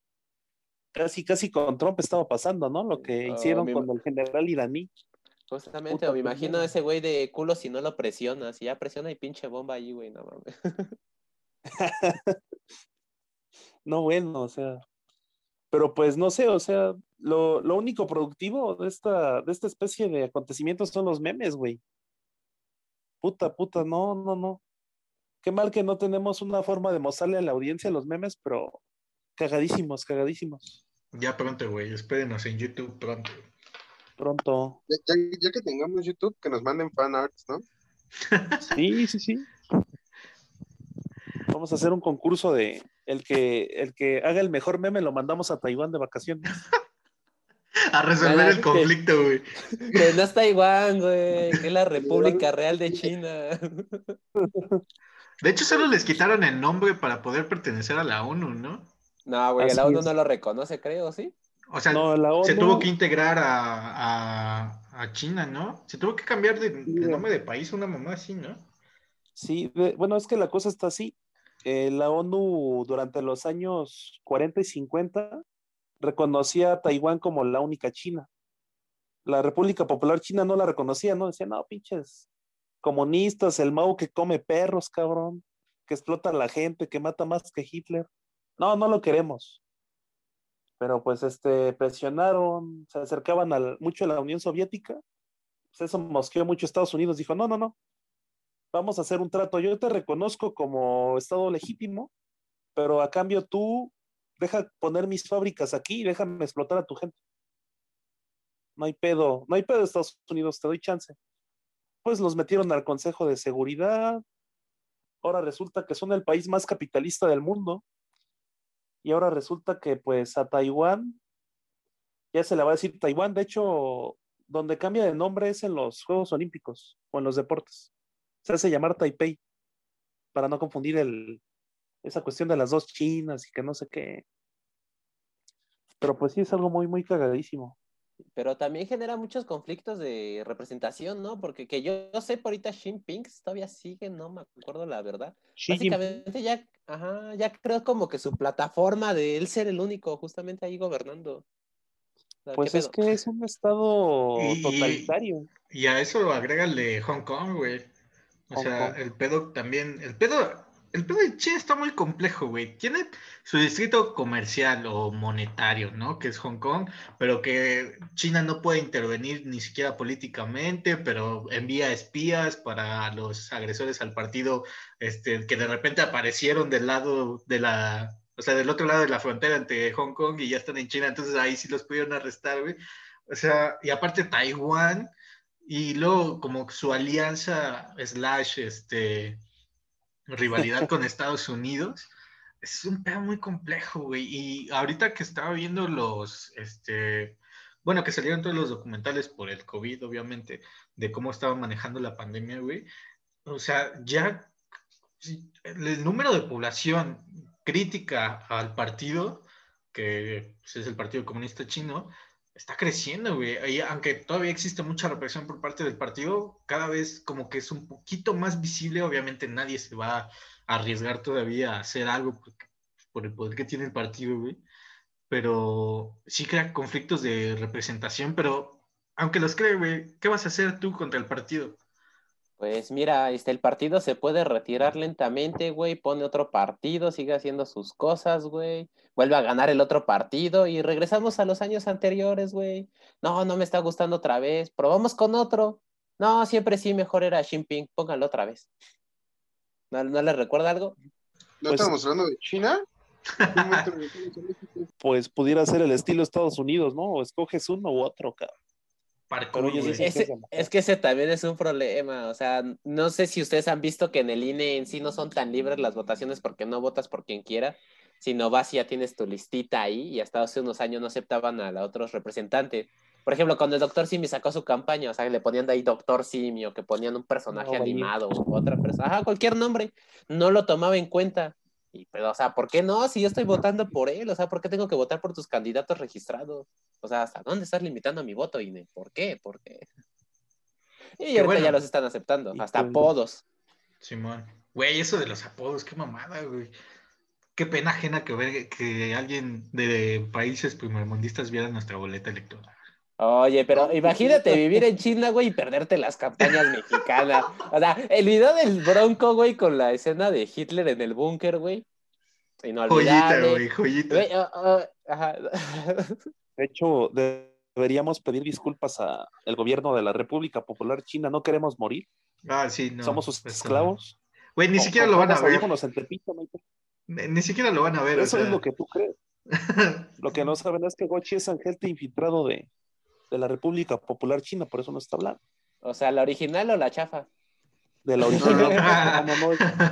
casi, casi con Trump estaba pasando, ¿no? Lo que hicieron con el general iraní. Justamente, o me imagino a ese güey de culo si no lo presiona, si ya presiona y pinche bomba ahí, güey, no mames. *laughs* no, bueno, o sea, pero pues no sé, o sea, lo, único productivo de esta, de esta especie de acontecimientos son los memes, güey. Puta, puta, no, no, no. Qué mal que no tenemos una forma de mostrarle a la audiencia los memes, pero cagadísimos, cagadísimos. Ya pronto, güey, espérenos en YouTube pronto. Pronto. Ya, que tengamos YouTube, que nos manden fan arts, ¿no? sí, sí, sí. Vamos a hacer un concurso de el que, el que haga el mejor meme lo mandamos a Taiwán de vacaciones. *laughs* a resolver el conflicto, güey. *laughs* Que no es Taiwán, güey, que es la República Real de China. *laughs* De hecho, solo les quitaron el nombre para poder pertenecer a la ONU, ¿no? No, güey, la ONU no lo reconoce, creo, ¿sí? O sea, se tuvo que integrar a, a, China, ¿no? Se tuvo que cambiar de, de nombre de país una mamá así, ¿no? Sí, bueno, es que la cosa está así. Eh, la ONU durante los años 40 y 50 reconocía a Taiwán como la única China. La República Popular China no la reconocía, ¿no? Decía, no, pinches comunistas, el Mao que come perros, cabrón, que explota a la gente, que mata más que Hitler. No, no lo queremos. Pero pues este, presionaron, se acercaban mucho a la Unión Soviética. Pues eso mosqueó mucho Estados Unidos. Dijo, no, no, no, vamos a hacer un trato. Yo te reconozco como Estado legítimo, pero a cambio tú deja poner mis fábricas aquí y déjame explotar a tu gente. No hay pedo, no hay pedo Estados Unidos, te doy chance. Pues los metieron al Consejo de Seguridad. Ahora resulta que son el país más capitalista del mundo. Y ahora resulta que pues a Taiwán ya se le va a decir Taiwán. De hecho, donde cambia de nombre es en los Juegos Olímpicos o en los deportes. Se hace llamar Taipei para no confundir el, esa cuestión de las dos chinas y que no sé qué. Pero pues sí es algo muy, muy cagadísimo. Pero también genera muchos conflictos de representación, ¿no? Porque que yo, sé por ahorita Xi Jinping todavía sigue, no me acuerdo la verdad. Básicamente ya, ajá, ya creo como que su plataforma de él ser el único justamente ahí gobernando. pues es que es un estado totalitario. Y a eso agrégale Hong Kong, güey. O sea, el pedo también, el pedo el pedo de China está muy complejo, güey. Tiene su distrito comercial o monetario, ¿no? Que es Hong Kong, pero que China no puede intervenir ni siquiera políticamente, pero envía espías para los agresores al partido, este, que de repente aparecieron del lado de la, o sea, del otro lado de la frontera entre Hong Kong y ya están en China, entonces ahí sí los pudieron arrestar, güey. O sea, y aparte Taiwán, y luego como su alianza slash, este rivalidad con *laughs* Estados Unidos, es un tema muy complejo, güey. Y ahorita que estaba viendo los, este, bueno, que salieron todos los documentales por el COVID, obviamente, de cómo estaban manejando la pandemia, güey. O sea, ya el número de población crítica al partido, que pues, es el Partido Comunista Chino, está creciendo, güey. Y aunque todavía existe mucha represión por parte del partido, cada vez como que es un poquito más visible. Obviamente nadie se va a arriesgar todavía a hacer algo por el poder que tiene el partido, güey. Pero sí crea conflictos de representación, pero aunque los cree, güey, ¿qué vas a hacer tú contra el partido? Pues mira, este, el partido se puede retirar lentamente, güey, pone otro partido, sigue haciendo sus cosas, güey, vuelve a ganar el otro partido y regresamos a los años anteriores, güey. No, no me está gustando otra vez, probamos con otro. No, siempre sí, mejor era Xi Jinping, pónganlo otra vez. ¿No, ¿No les recuerda algo? ¿No pues estamos hablando de China? *laughs* pues pudiera ser el estilo Estados Unidos, ¿no? O escoges uno u otro, cabrón es que ese también es un problema, o sea, no sé si ustedes han visto que en el INE en sí no son tan libres las votaciones porque no votas por quien quiera, sino vas y ya tienes tu listita ahí y hasta hace unos años no aceptaban a los otros representantes. Por ejemplo, cuando el Doctor Simi sacó su campaña, o sea, le ponían de ahí Doctor Simi o que ponían un personaje animado o otra persona, ajá, cualquier nombre, no lo tomaba en cuenta. Y, pero, o sea, ¿por qué no? Si yo estoy votando por él, o sea, ¿por qué tengo que votar por tus candidatos registrados? O sea, ¿hasta dónde estás limitando mi voto, INE? ¿Por qué? ¿Por qué? Y ahorita ya los están aceptando, hasta apodos. Simón. Güey, eso de los apodos, qué mamada, güey. Qué pena ajena que ver que alguien de países primermundistas viera nuestra boleta electoral. Oye, pero imagínate vivir en China, güey, y perderte las campañas mexicanas. O sea, el video del Bronco, güey, con la escena de Hitler en el búnker, güey. Joyita, güey, joyita. Oh, oh, ajá. *laughs* De hecho, deberíamos pedir disculpas al gobierno de la República Popular China. No queremos morir. Ah, sí, no. Somos sus pues, esclavos. Güey, ni siquiera lo van a ver. ni, ni, siquiera lo van a ver. Eso es lo que tú crees. *laughs* lo que no saben es que Gochi es agente infiltrado de, de la República Popular China, por eso no está hablando. O sea, ¿la original o la chafa? De la original.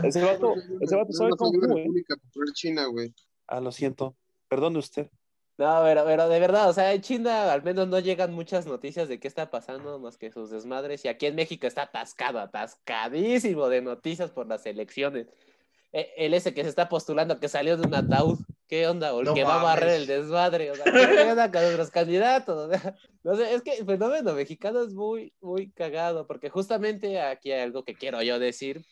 ese vato, ese vato sabe cómo la República Popular China, güey. Ah, lo siento. Perdone usted. No, pero, pero de verdad, o sea, en China al menos no llegan muchas noticias de qué está pasando más que sus desmadres. Y aquí en México está atascado, atascadísimo de noticias por las elecciones. E, el ese que se está postulando que salió de un ataúd, ¿qué onda? O el que va a barrer el desmadre, o sea, ¿qué onda con nuestros candidatos? *laughs* no sé, es que el fenómeno mexicano es muy, muy cagado, porque justamente aquí hay algo que quiero yo decir,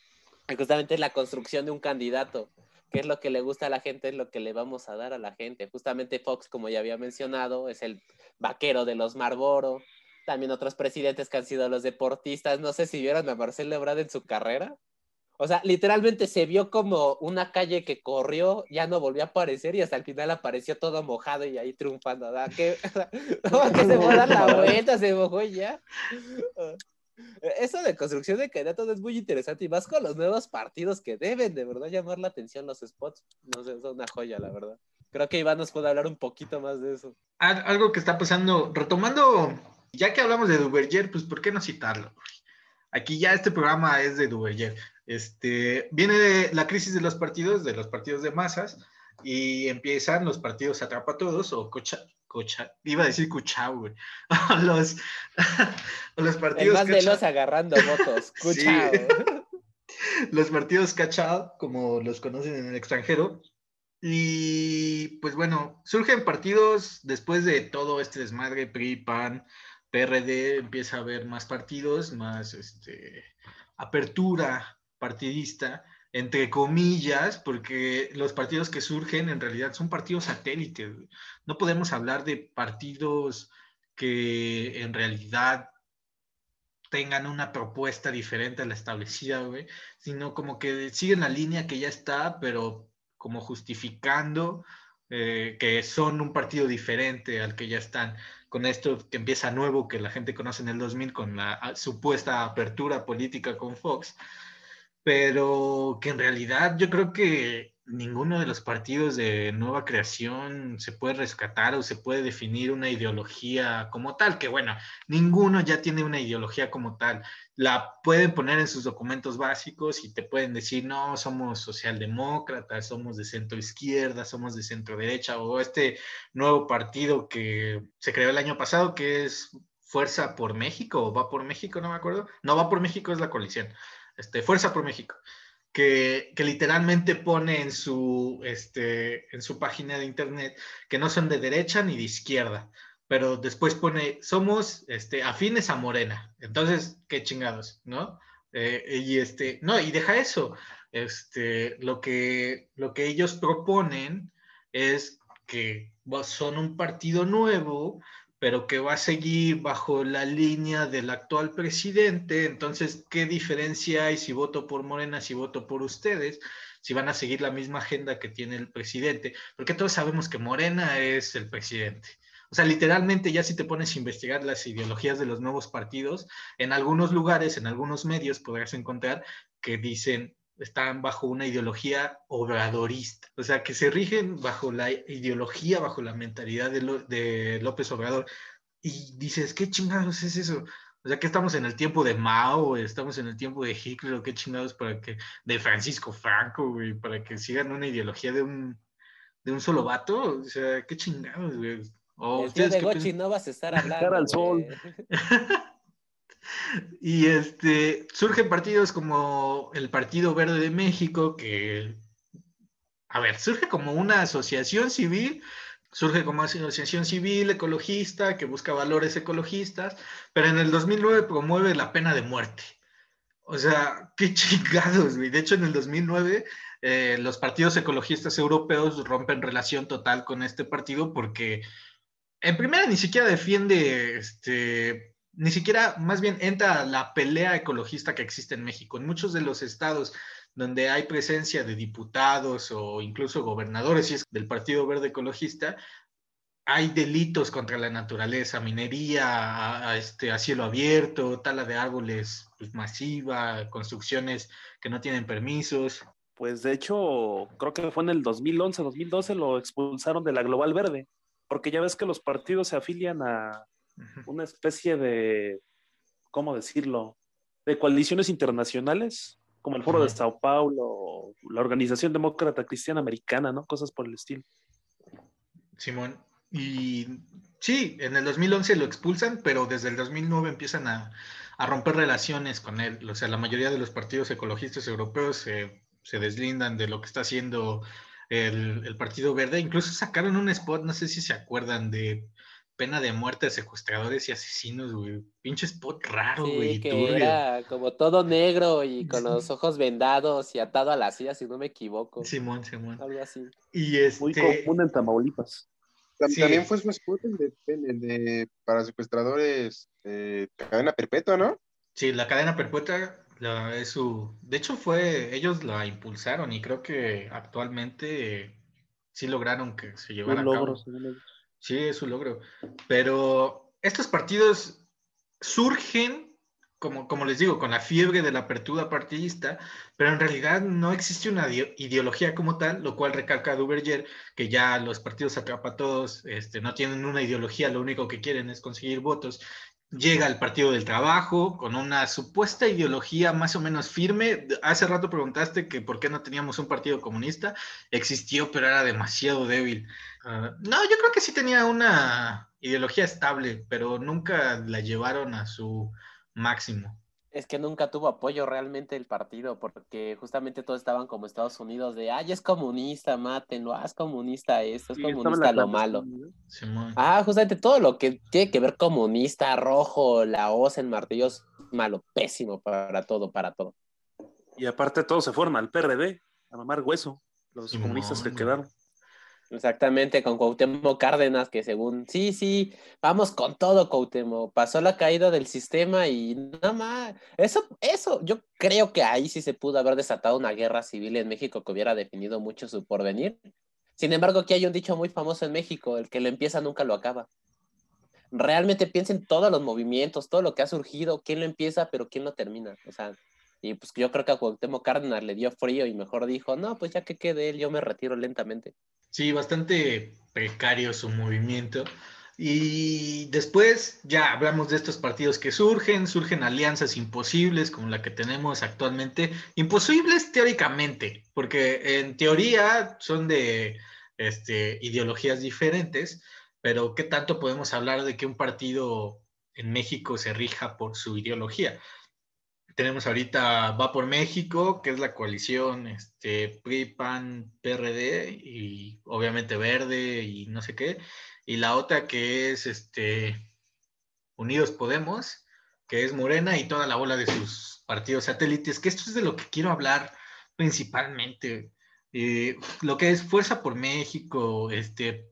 justamente la construcción de un candidato, qué es lo que le gusta a la gente, es lo que le vamos a dar a la gente. Justamente Fox, como ya había mencionado, es el vaquero de los Marlboro, también otros presidentes que han sido los deportistas, no sé si vieron a Marcelo Ebrard en su carrera, o sea, literalmente se vio como una calle que corrió, ya no volvió a aparecer y hasta el final apareció todo mojado y ahí triunfando. ¿verdad? Que, *laughs* que se fue a dar la *laughs* vuelta, se mojó y ya. *laughs* Eso de construcción de candidatos es muy interesante y más con los nuevos partidos que deben de verdad llamar la atención los spots. No sé, es una joya, la verdad. Creo que Iván nos puede hablar un poquito más de eso. Algo que está pasando, retomando, ya que hablamos de Duverger, pues ¿por qué no citarlo? Aquí ya este programa es de Duverger. Este, viene la crisis de los partidos, de los partidos de masas, y empiezan los partidos atrapatodos o cocha, cocha, iba a decir cuchao, güey. *laughs* los, *laughs* los partidos. El más los agarrando votos, *laughs* cuchao. los partidos cachao, como los conocen en el extranjero. Y pues bueno, surgen partidos después de todo este desmadre, PRI, PAN, PRD, empieza a haber más partidos, más este, apertura partidista entre comillas, porque los partidos que surgen en realidad son partidos satélites. No podemos hablar de partidos que en realidad tengan una propuesta diferente a la establecida, sino como que siguen la línea que ya está, pero como justificando eh, que son un partido diferente al que ya están. Con esto que empieza nuevo, que la gente conoce en el 2000 con la ah, supuesta apertura política con Fox, pero que en realidad yo creo que ninguno de los partidos de nueva creación se puede rescatar o se puede definir una ideología como tal, que bueno, ninguno ya tiene una ideología como tal. La pueden poner en sus documentos básicos y te pueden decir, no, somos socialdemócratas, somos de centro izquierda, somos de centro derecha, o este nuevo partido que se creó el año pasado, que es Fuerza por México, o va por México, no me acuerdo. No, va por México es la coalición este, Fuerza por México, que, literalmente pone en su, este, en su página de internet que no son de derecha ni de izquierda, pero después pone, somos este, afines a Morena. Entonces, qué chingados, ¿no? Eh, y este, no, y deja eso. Este, lo, que, lo que ellos proponen es que son un partido nuevo, pero que va a seguir bajo la línea del actual presidente. Entonces, ¿qué diferencia hay si voto por Morena, si voto por ustedes? Si van a seguir la misma agenda que tiene el presidente, porque todos sabemos que Morena es el presidente. O sea, literalmente ya si te pones a investigar las ideologías de los nuevos partidos, en algunos lugares, en algunos medios podrás encontrar que dicen están bajo una ideología obradorista, o sea, que se rigen bajo la ideología, bajo la mentalidad de, López Obrador. Y dices, ¿qué chingados es eso? O sea, que estamos en el tiempo de Mao, estamos en el tiempo de Hitler, o qué chingados para que, de Francisco Franco, güey, para que sigan una ideología de un, de un solo vato. O sea, qué chingados, güey. el tío de Gochi no vas a estar hablando. al sol. *laughs* Y este, surgen partidos como el Partido Verde de México, que, a ver, surge como una asociación civil, surge como asociación civil ecologista que busca valores ecologistas, pero en el 2009 promueve la pena de muerte. O sea, qué *laughs* chingados, güey. De hecho, en el 2009 eh, los partidos ecologistas europeos rompen relación total con este partido porque, en primera, ni siquiera defiende este, ni siquiera, más bien entra la pelea ecologista que existe en México. En muchos de los estados donde hay presencia de diputados o incluso gobernadores, y es del Partido Verde Ecologista, hay delitos contra la naturaleza, minería a, este, a cielo abierto, tala de árboles pues, masiva, construcciones que no tienen permisos. Pues de hecho, creo que fue en el 2011, 2012 lo expulsaron de la Global Verde, porque ya ves que los partidos se afilian a, una especie de, ¿cómo decirlo? De coaliciones internacionales, como el Foro de Sao Paulo, la Organización Demócrata Cristiana Americana, ¿no? Cosas por el estilo. Simón, y sí, en el 2011 lo expulsan, pero desde el 2009 empiezan a, romper relaciones con él. O sea, la mayoría de los partidos ecologistas europeos se, deslindan de lo que está haciendo el, el, Partido Verde. Incluso sacaron un spot, no sé si se acuerdan, de pena de muerte de secuestradores y asesinos, güey. Pinche spot raro, güey. que era como todo negro y *laughs* con los ojos vendados y atado a la silla, si no me equivoco. Simón, Simón. Algo así. Y este... Muy común en Tamaulipas. También fue su spot de, de, para secuestradores de cadena perpetua, ¿no? Sí, la cadena perpetua es su... De hecho, fue... Ellos la impulsaron y creo que actualmente sí lograron que se llevara a cabo. Sí, es un logro. Pero estos partidos surgen como, como les digo, con la fiebre de la apertura partidista, pero en realidad no existe una ideología como tal, lo cual recalca Duverger, que ya los partidos atrapa todos, este, no tienen una ideología, lo único que quieren es conseguir votos. Llega el Partido del Trabajo con una supuesta ideología más o menos firme. Hace rato preguntaste que por qué no teníamos un partido comunista. Existió, pero era demasiado débil. Ah, no, yo creo que sí tenía una ideología estable, pero nunca la llevaron a su máximo. Es que nunca tuvo apoyo realmente el partido, porque justamente todos estaban como Estados Unidos de, ay, es comunista, mátenlo, haz comunista esto, es comunista lo malo. Ah, justamente todo lo que tiene que ver comunista, rojo, la hoz en martillos, malo, pésimo para todo, para todo. Y aparte todo se forma, el PRD, a mamar hueso, los comunistas que quedaron. Exactamente, con Cuauhtémoc Cárdenas, que según, sí, sí, vamos con todo, Cuauhtémoc. Pasó la caída del sistema y nada más. Eso, eso, yo creo que ahí sí se pudo haber desatado una guerra civil en México que hubiera definido mucho su porvenir. Sin embargo, aquí hay un dicho muy famoso en México, el que lo empieza nunca lo acaba. Realmente piensen todos los movimientos, todo lo que ha surgido, quién lo empieza, pero quién lo termina. O sea, y pues yo creo que a Cuauhtémoc Cárdenas le dio frío y mejor dijo, no, pues ya que quede él, yo me retiro lentamente. Sí, bastante precario su movimiento. Y después ya hablamos de estos partidos que surgen, surgen alianzas imposibles como la que tenemos actualmente. Imposibles teóricamente, porque en teoría son de este, ideologías diferentes, pero ¿qué tanto podemos hablar de que un partido en México se rija por su ideología? Tenemos ahorita Va por México, que es la coalición este, PRI, PAN, PRD y obviamente Verde y no sé qué. Y la otra que es este, Unidos Podemos, que es Morena y toda la bola de sus partidos satélites, que esto es de lo que quiero hablar principalmente. Eh, lo que es Fuerza por México, este,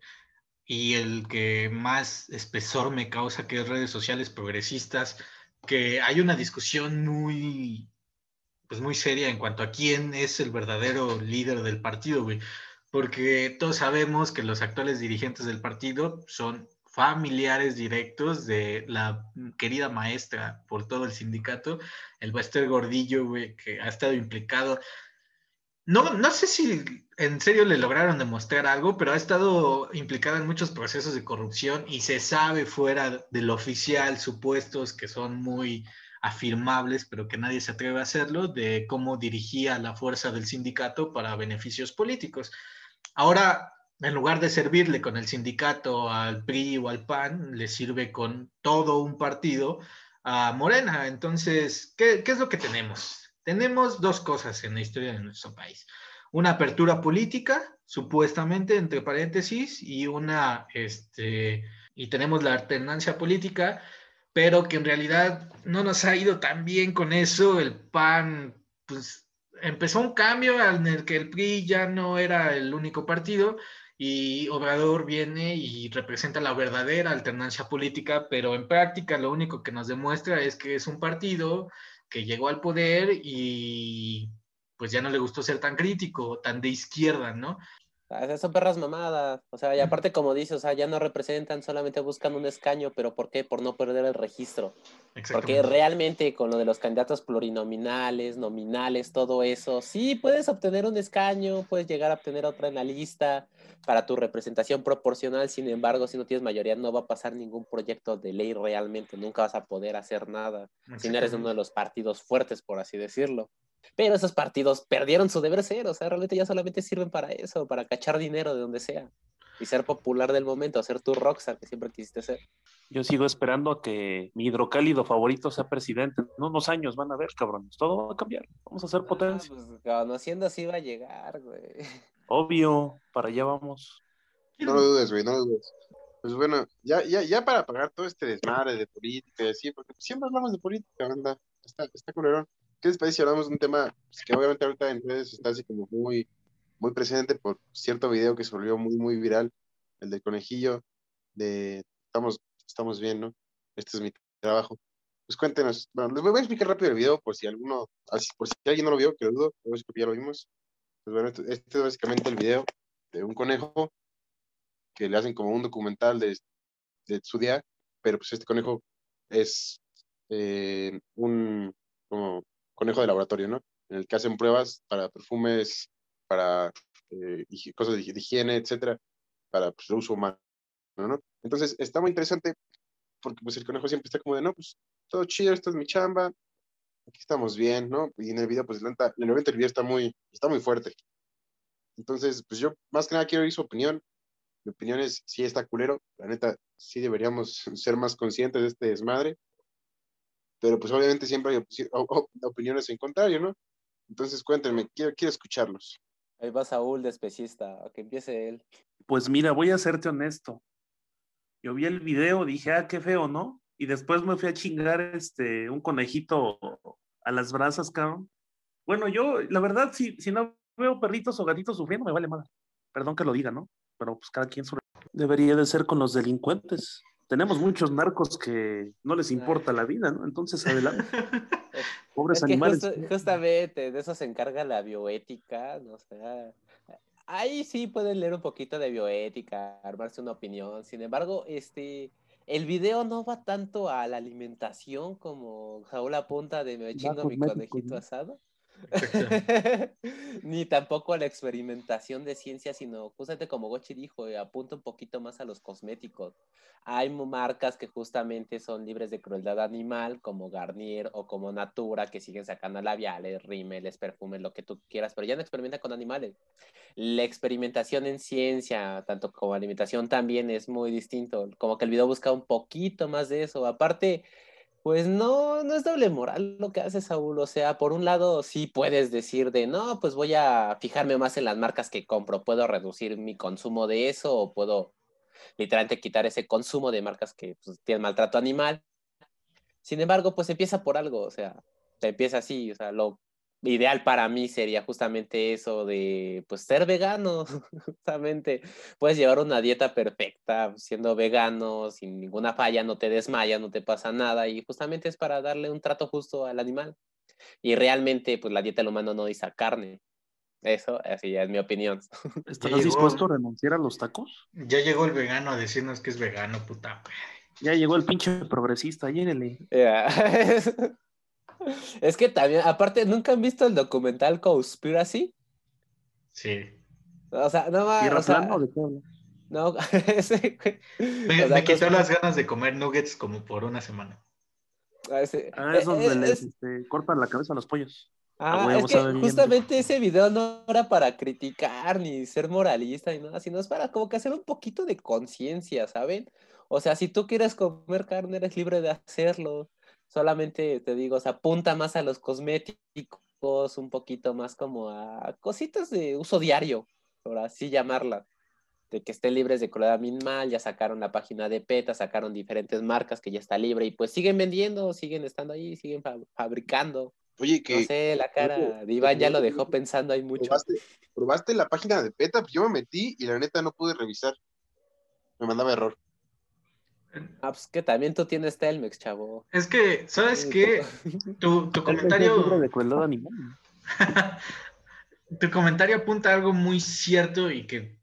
y el que más espesor me causa, que es redes sociales progresistas, que hay una discusión muy, pues muy seria en cuanto a quién es el verdadero líder del partido, güey. Porque todos sabemos que los actuales dirigentes del partido son familiares directos de la querida maestra por todo el sindicato, el Bester Gordillo, güey, que ha estado implicado no, no sé si en serio le lograron demostrar algo, pero ha estado implicada en muchos procesos de corrupción y se sabe fuera del oficial supuestos que son muy afirmables, pero que nadie se atreve a hacerlo, de cómo dirigía la fuerza del sindicato para beneficios políticos. Ahora, en lugar de servirle con el sindicato al PRI o al PAN, le sirve con todo un partido a Morena. Entonces, ¿qué, qué es lo que tenemos? Tenemos dos cosas en la historia de nuestro país. Una apertura política, supuestamente, entre paréntesis, y una, este, y tenemos la alternancia política, pero que en realidad no nos ha ido tan bien con eso. El PAN, pues, empezó un cambio en el que el PRI ya no era el único partido y Obrador viene y representa la verdadera alternancia política, pero en práctica lo único que nos demuestra es que es un partido que llegó al poder y pues ya no le gustó ser tan crítico, tan de izquierda, ¿no? Esas son perras mamadas. O sea, y aparte, como dice, o sea, ya no representan, solamente buscan un escaño, pero ¿por qué? Por no perder el registro. Porque realmente con lo de los candidatos plurinominales, nominales, todo eso, sí puedes obtener un escaño, puedes llegar a obtener otra en la lista para tu representación proporcional. Sin embargo, si no tienes mayoría, no va a pasar ningún proyecto de ley realmente. Nunca vas a poder hacer nada si no eres uno de los partidos fuertes, por así decirlo. Pero esos partidos perdieron su deber ser, o sea, realmente ya solamente sirven para eso, para cachar dinero de donde sea y ser popular del momento, ser tu rockstar que siempre quisiste ser. Yo sigo esperando a que mi hidrocálido favorito sea presidente. En unos años van a ver, cabrones, todo va a cambiar. Vamos a hacer ah, potencia. Pues, conociendo así va a llegar, güey. Obvio, para allá vamos. No lo dudes, güey, no lo dudes. Pues bueno, ya, ya, ya para pagar todo este desmadre de política y así, porque siempre hablamos de política, banda. Está, está culerón. ¿Qué les parece si hablamos de un tema pues, que obviamente ahorita en redes está así como muy, muy presente por cierto video que se volvió muy, muy viral, el del conejillo, de estamos, estamos bien, ¿no? Este es mi trabajo. Pues cuéntenos, bueno, les voy a explicar rápido el video por si alguno, por si alguien no lo vio, que lo dudo, que ya lo vimos. Pues bueno, este, este, es básicamente el video de un conejo que le hacen como un documental de, de su día, pero pues este conejo es eh, un conejo de laboratorio, ¿no? En el que hacen pruebas para perfumes, para eh, cosas de, higiene, etcétera, para pues, el uso humano, ¿no? Entonces, está muy interesante porque pues el conejo siempre está como de, no, pues todo chido, esta es mi chamba, aquí estamos bien, ¿no? Y en el video, pues, el evento el video está muy, está muy fuerte. Entonces, pues yo más que nada quiero oír su opinión. Mi opinión es, sí está culero, la neta, sí deberíamos *laughs* ser más conscientes de este desmadre, pero pues obviamente siempre hay opiniones en contrario, ¿no? Entonces cuéntenme, quiero, quiero escucharlos. Ahí va Saúl de especista, a que empiece él. Pues mira, voy a serte honesto. Yo vi el video, dije, ah, qué feo, ¿no? Y después me fui a chingar este, un conejito a las brasas, cabrón. Bueno, yo, la verdad, si, si no veo perritos o gatitos sufriendo, me vale madre. Perdón que lo diga, ¿no? Pero pues cada quien debería de ser con los delincuentes. Tenemos muchos narcos que no les importa la vida, ¿no? Entonces, adelante. *laughs* Pobres animales. justamente de eso se encarga la bioética, ¿no? sé. ahí sí pueden leer un poquito de bioética, armarse una opinión. Sin embargo, este, el video no va tanto a la alimentación como Saúl apunta de me chingo mi conejito asado. *laughs* Ni tampoco a la experimentación de ciencia, sino justamente como Gochi dijo, eh, apunta un poquito más a los cosméticos. Hay marcas que justamente son libres de crueldad animal, como Garnier o como Natura, que siguen sacando labiales, rímeles, perfumes, lo que tú quieras, pero ya no experimenta con animales. La experimentación en ciencia, tanto como alimentación, también es muy distinto. Como que el video busca un poquito más de eso. Aparte, pues no, no es doble moral lo que hace Saúl. O sea, por un lado sí puedes decir de, no, pues voy a fijarme más en las marcas que compro. Puedo reducir mi consumo de eso o puedo literalmente quitar ese consumo de marcas que pues, tienen maltrato animal. Sin embargo, pues empieza por algo, o sea, empieza así, o sea, lo ideal para mí sería justamente eso de, pues, ser vegano, *laughs* justamente. Puedes llevar una dieta perfecta siendo vegano, sin ninguna falla, no te desmayas, no te pasa nada, y justamente es para darle un trato justo al animal. Y realmente, pues, la dieta del humano no dice carne. Eso, así es mi opinión. *laughs* ¿Estás dispuesto a renunciar a los tacos? Ya llegó el vegano a decirnos que es vegano, puta. Ya llegó el pinche progresista, lléguele. *laughs* Es que también, aparte, ¿nunca han visto el documental Conspiracy? Sí. O sea, no va. *laughs* O sea, de No, ese, Me, quitó las ganas de comer nuggets como por una semana. Ah, ese, ah es donde les este, cortan la cabeza a los pollos. Ah, es que justamente ese video no era para criticar ni ser moralista ni nada, sino es para como que hacer un poquito de conciencia, ¿saben? O sea, si tú quieres comer carne, eres libre de hacerlo. Solamente te digo, o sea, apunta más a los cosméticos, un poquito más como a cositas de uso diario, por así llamarla. De que estén libres de crueldad animal, ya sacaron la página de PETA, sacaron diferentes marcas que ya está libre y pues siguen vendiendo, siguen estando ahí, siguen fabricando. Oye, que. No sé, la cara de Iván ya lo dejó pensando ahí mucho. ¿Probaste, ¿Probaste la página de PETA? Pues yo me metí y la neta no pude revisar. Me mandaba error. Ah, pues que también tú tienes Telmex, chavo. Es que, ¿sabes qué? *laughs* Tu, tu comentario. *laughs* tu comentario apunta a algo muy cierto y que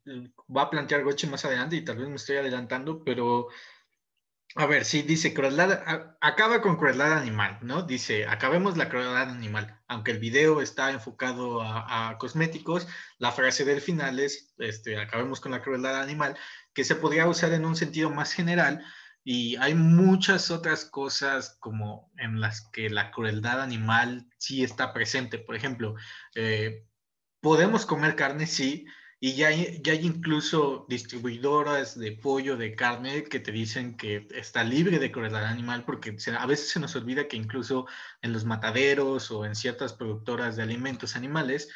va a plantear Goche más adelante y tal vez me estoy adelantando, pero a ver, sí, dice crueldad, acaba con crueldad animal, ¿no? Dice, acabemos la crueldad animal. Aunque el video está enfocado a, a, cosméticos, la frase del final es, este, acabemos con la crueldad animal, que se podría usar en un sentido más general, y hay muchas otras cosas como en las que la crueldad animal sí está presente. Por ejemplo, eh, podemos comer carne, sí, y ya hay, ya hay incluso distribuidoras de pollo, de carne, que te dicen que está libre de crueldad animal, porque a veces se nos olvida que incluso en los mataderos o en ciertas productoras de alimentos animales,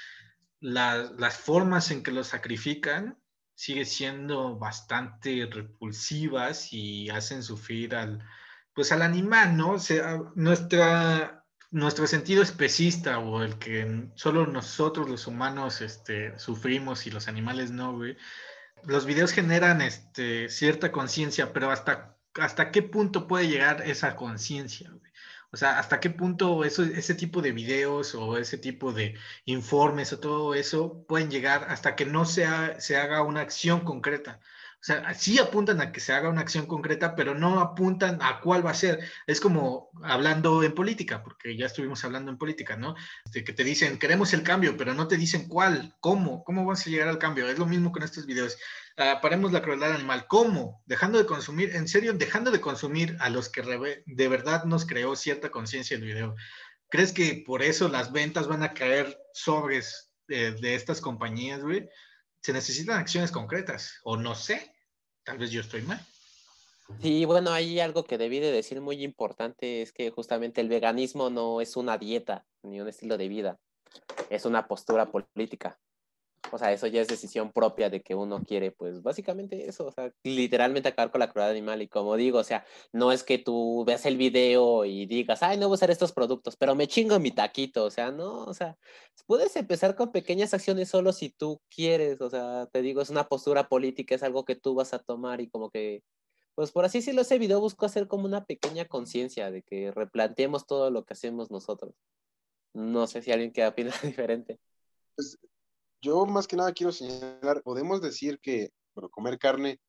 las formas en que los sacrifican sigue siendo bastante repulsivas y hacen sufrir al, pues al animal, ¿no? O sea, nuestra, nuestro sentido especista o el que solo nosotros los humanos este, sufrimos y los animales no, güey. Los videos generan este, cierta conciencia, pero hasta, hasta qué punto puede llegar esa conciencia. O sea, ¿hasta qué punto eso, ese tipo de videos o ese tipo de informes o todo eso pueden llegar hasta que no se, se haga una acción concreta? O sea, sí apuntan a que se haga una acción concreta, pero no apuntan a cuál va a ser. Es como hablando en política, porque ya estuvimos hablando en política, ¿no? Que te dicen, queremos el cambio, pero no te dicen cuál, cómo, cómo vas a llegar al cambio. Es lo mismo con estos videos. Uh, paremos la crueldad animal. ¿Cómo? Dejando de consumir, en serio, dejando de consumir a los que de verdad nos creó cierta conciencia el video. ¿Crees que por eso las ventas van a caer sobres de, de estas compañías, güey? Se necesitan acciones concretas, o no sé, Tal vez yo estoy mal. Sí, bueno, hay algo que debí de decir muy importante, es que justamente el veganismo no es una dieta ni un estilo de vida, es una postura política. O sea, eso ya es decisión propia de que uno quiere, pues básicamente eso, o sea, literalmente acabar con la crueldad animal. Y como digo, o sea, no es que tú veas el video y digas, ay, no voy a usar estos productos, pero me chingo mi taquito, o sea, no, o sea, puedes empezar con pequeñas acciones solo si tú quieres, o sea, te digo, es una postura política, es algo que tú vas a tomar y como que, pues por así decirlo, ese video busco hacer como una pequeña conciencia de que replanteemos todo lo que hacemos nosotros. No sé si alguien que opina *laughs* diferente. Pues yo más que nada quiero señalar, podemos decir que, bueno, comer carne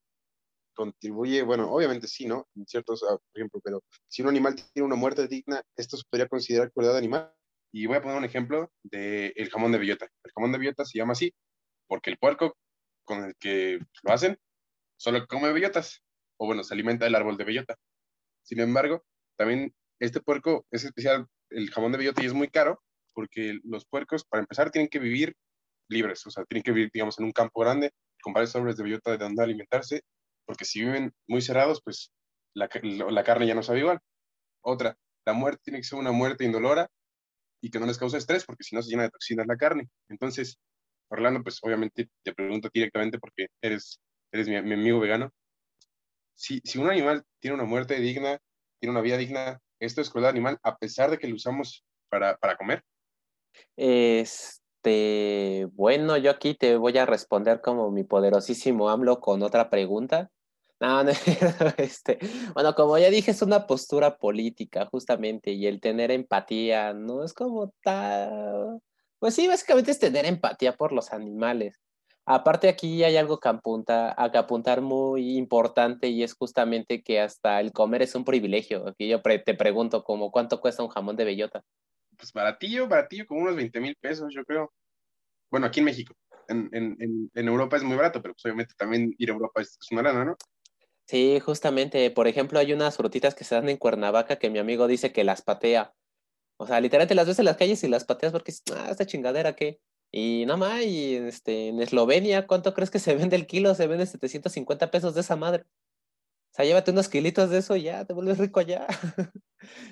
contribuye, bueno, obviamente sí, ¿no? En ciertos, por ejemplo, pero si un animal tiene una muerte digna, esto se podría considerar crueldad animal. Y voy a poner un ejemplo del el jamón de bellota. El jamón de bellota se llama así porque el puerco con el que lo hacen solo come bellotas, o bueno, se alimenta del árbol de bellota. Sin embargo, también este puerco es especial, el jamón de bellota, y es muy caro porque los puercos, para empezar, tienen que vivir libres, o sea, tienen que vivir, digamos, en un campo grande, con varios árboles de bellota de donde alimentarse, porque si viven muy cerrados, pues la, la carne ya no sabe igual. Otra, la muerte tiene que ser una muerte indolora y que no les cause estrés, porque si no se llena de toxinas la carne. Entonces, Orlando, pues obviamente te pregunto directamente porque eres, eres mi, amigo vegano. Si, si un animal tiene una muerte digna, tiene una vida digna, ¿esto es crueldad animal a pesar de que lo usamos para, para comer? Es, este, bueno, yo aquí te voy a responder como mi poderosísimo AMLO con otra pregunta. No, *laughs* no, este, bueno, como ya dije, es una postura política, justamente, y el tener empatía, no es como tal. Pues sí, básicamente es tener empatía por los animales. Aparte, aquí hay algo que, apunta, a que apuntar muy importante y es justamente que hasta el comer es un privilegio. Aquí yo te pregunto, como, ¿cuánto cuesta un jamón de bellota? Pues baratillo, baratillo, como unos 20 mil pesos, yo creo. Bueno, aquí en México. En, en, en, Europa es muy barato, pero pues obviamente también ir a Europa es, una lana, ¿no? Sí, justamente. Por ejemplo, hay unas frutitas que se dan en Cuernavaca que mi amigo dice que las patea. O sea, literalmente las ves en las calles y las pateas porque ah, esta chingadera, ¿qué? Y nada más, y este, en Eslovenia, ¿cuánto crees que se vende el kilo? Se vende 750 pesos de esa madre sea, llévate unos kilitos de eso y ya, te vuelves rico allá. *laughs*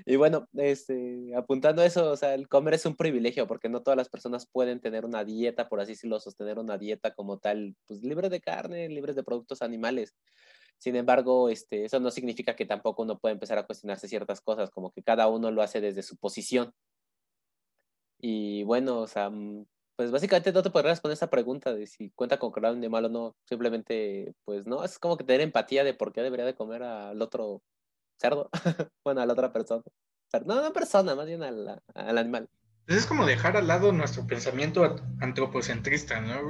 y bueno, este, apuntando a eso, o sea, el comer es un privilegio porque no todas las personas pueden tener una dieta, por así decirlo, sostener una dieta como tal, pues libre de carne, libre de productos animales. Sin embargo, este, eso no significa que tampoco uno puede empezar a cuestionarse ciertas cosas, como que cada uno lo hace desde su posición. Y bueno, o sea, mm, pues básicamente no te podría responder esa pregunta de si cuenta con crueldad animal o no. Simplemente, pues no, es como que tener empatía de por qué debería de comer al otro cerdo, *laughs* bueno, a la otra persona. No, no persona, más bien al, al animal. Es como dejar al lado nuestro pensamiento antropocentrista, ¿no?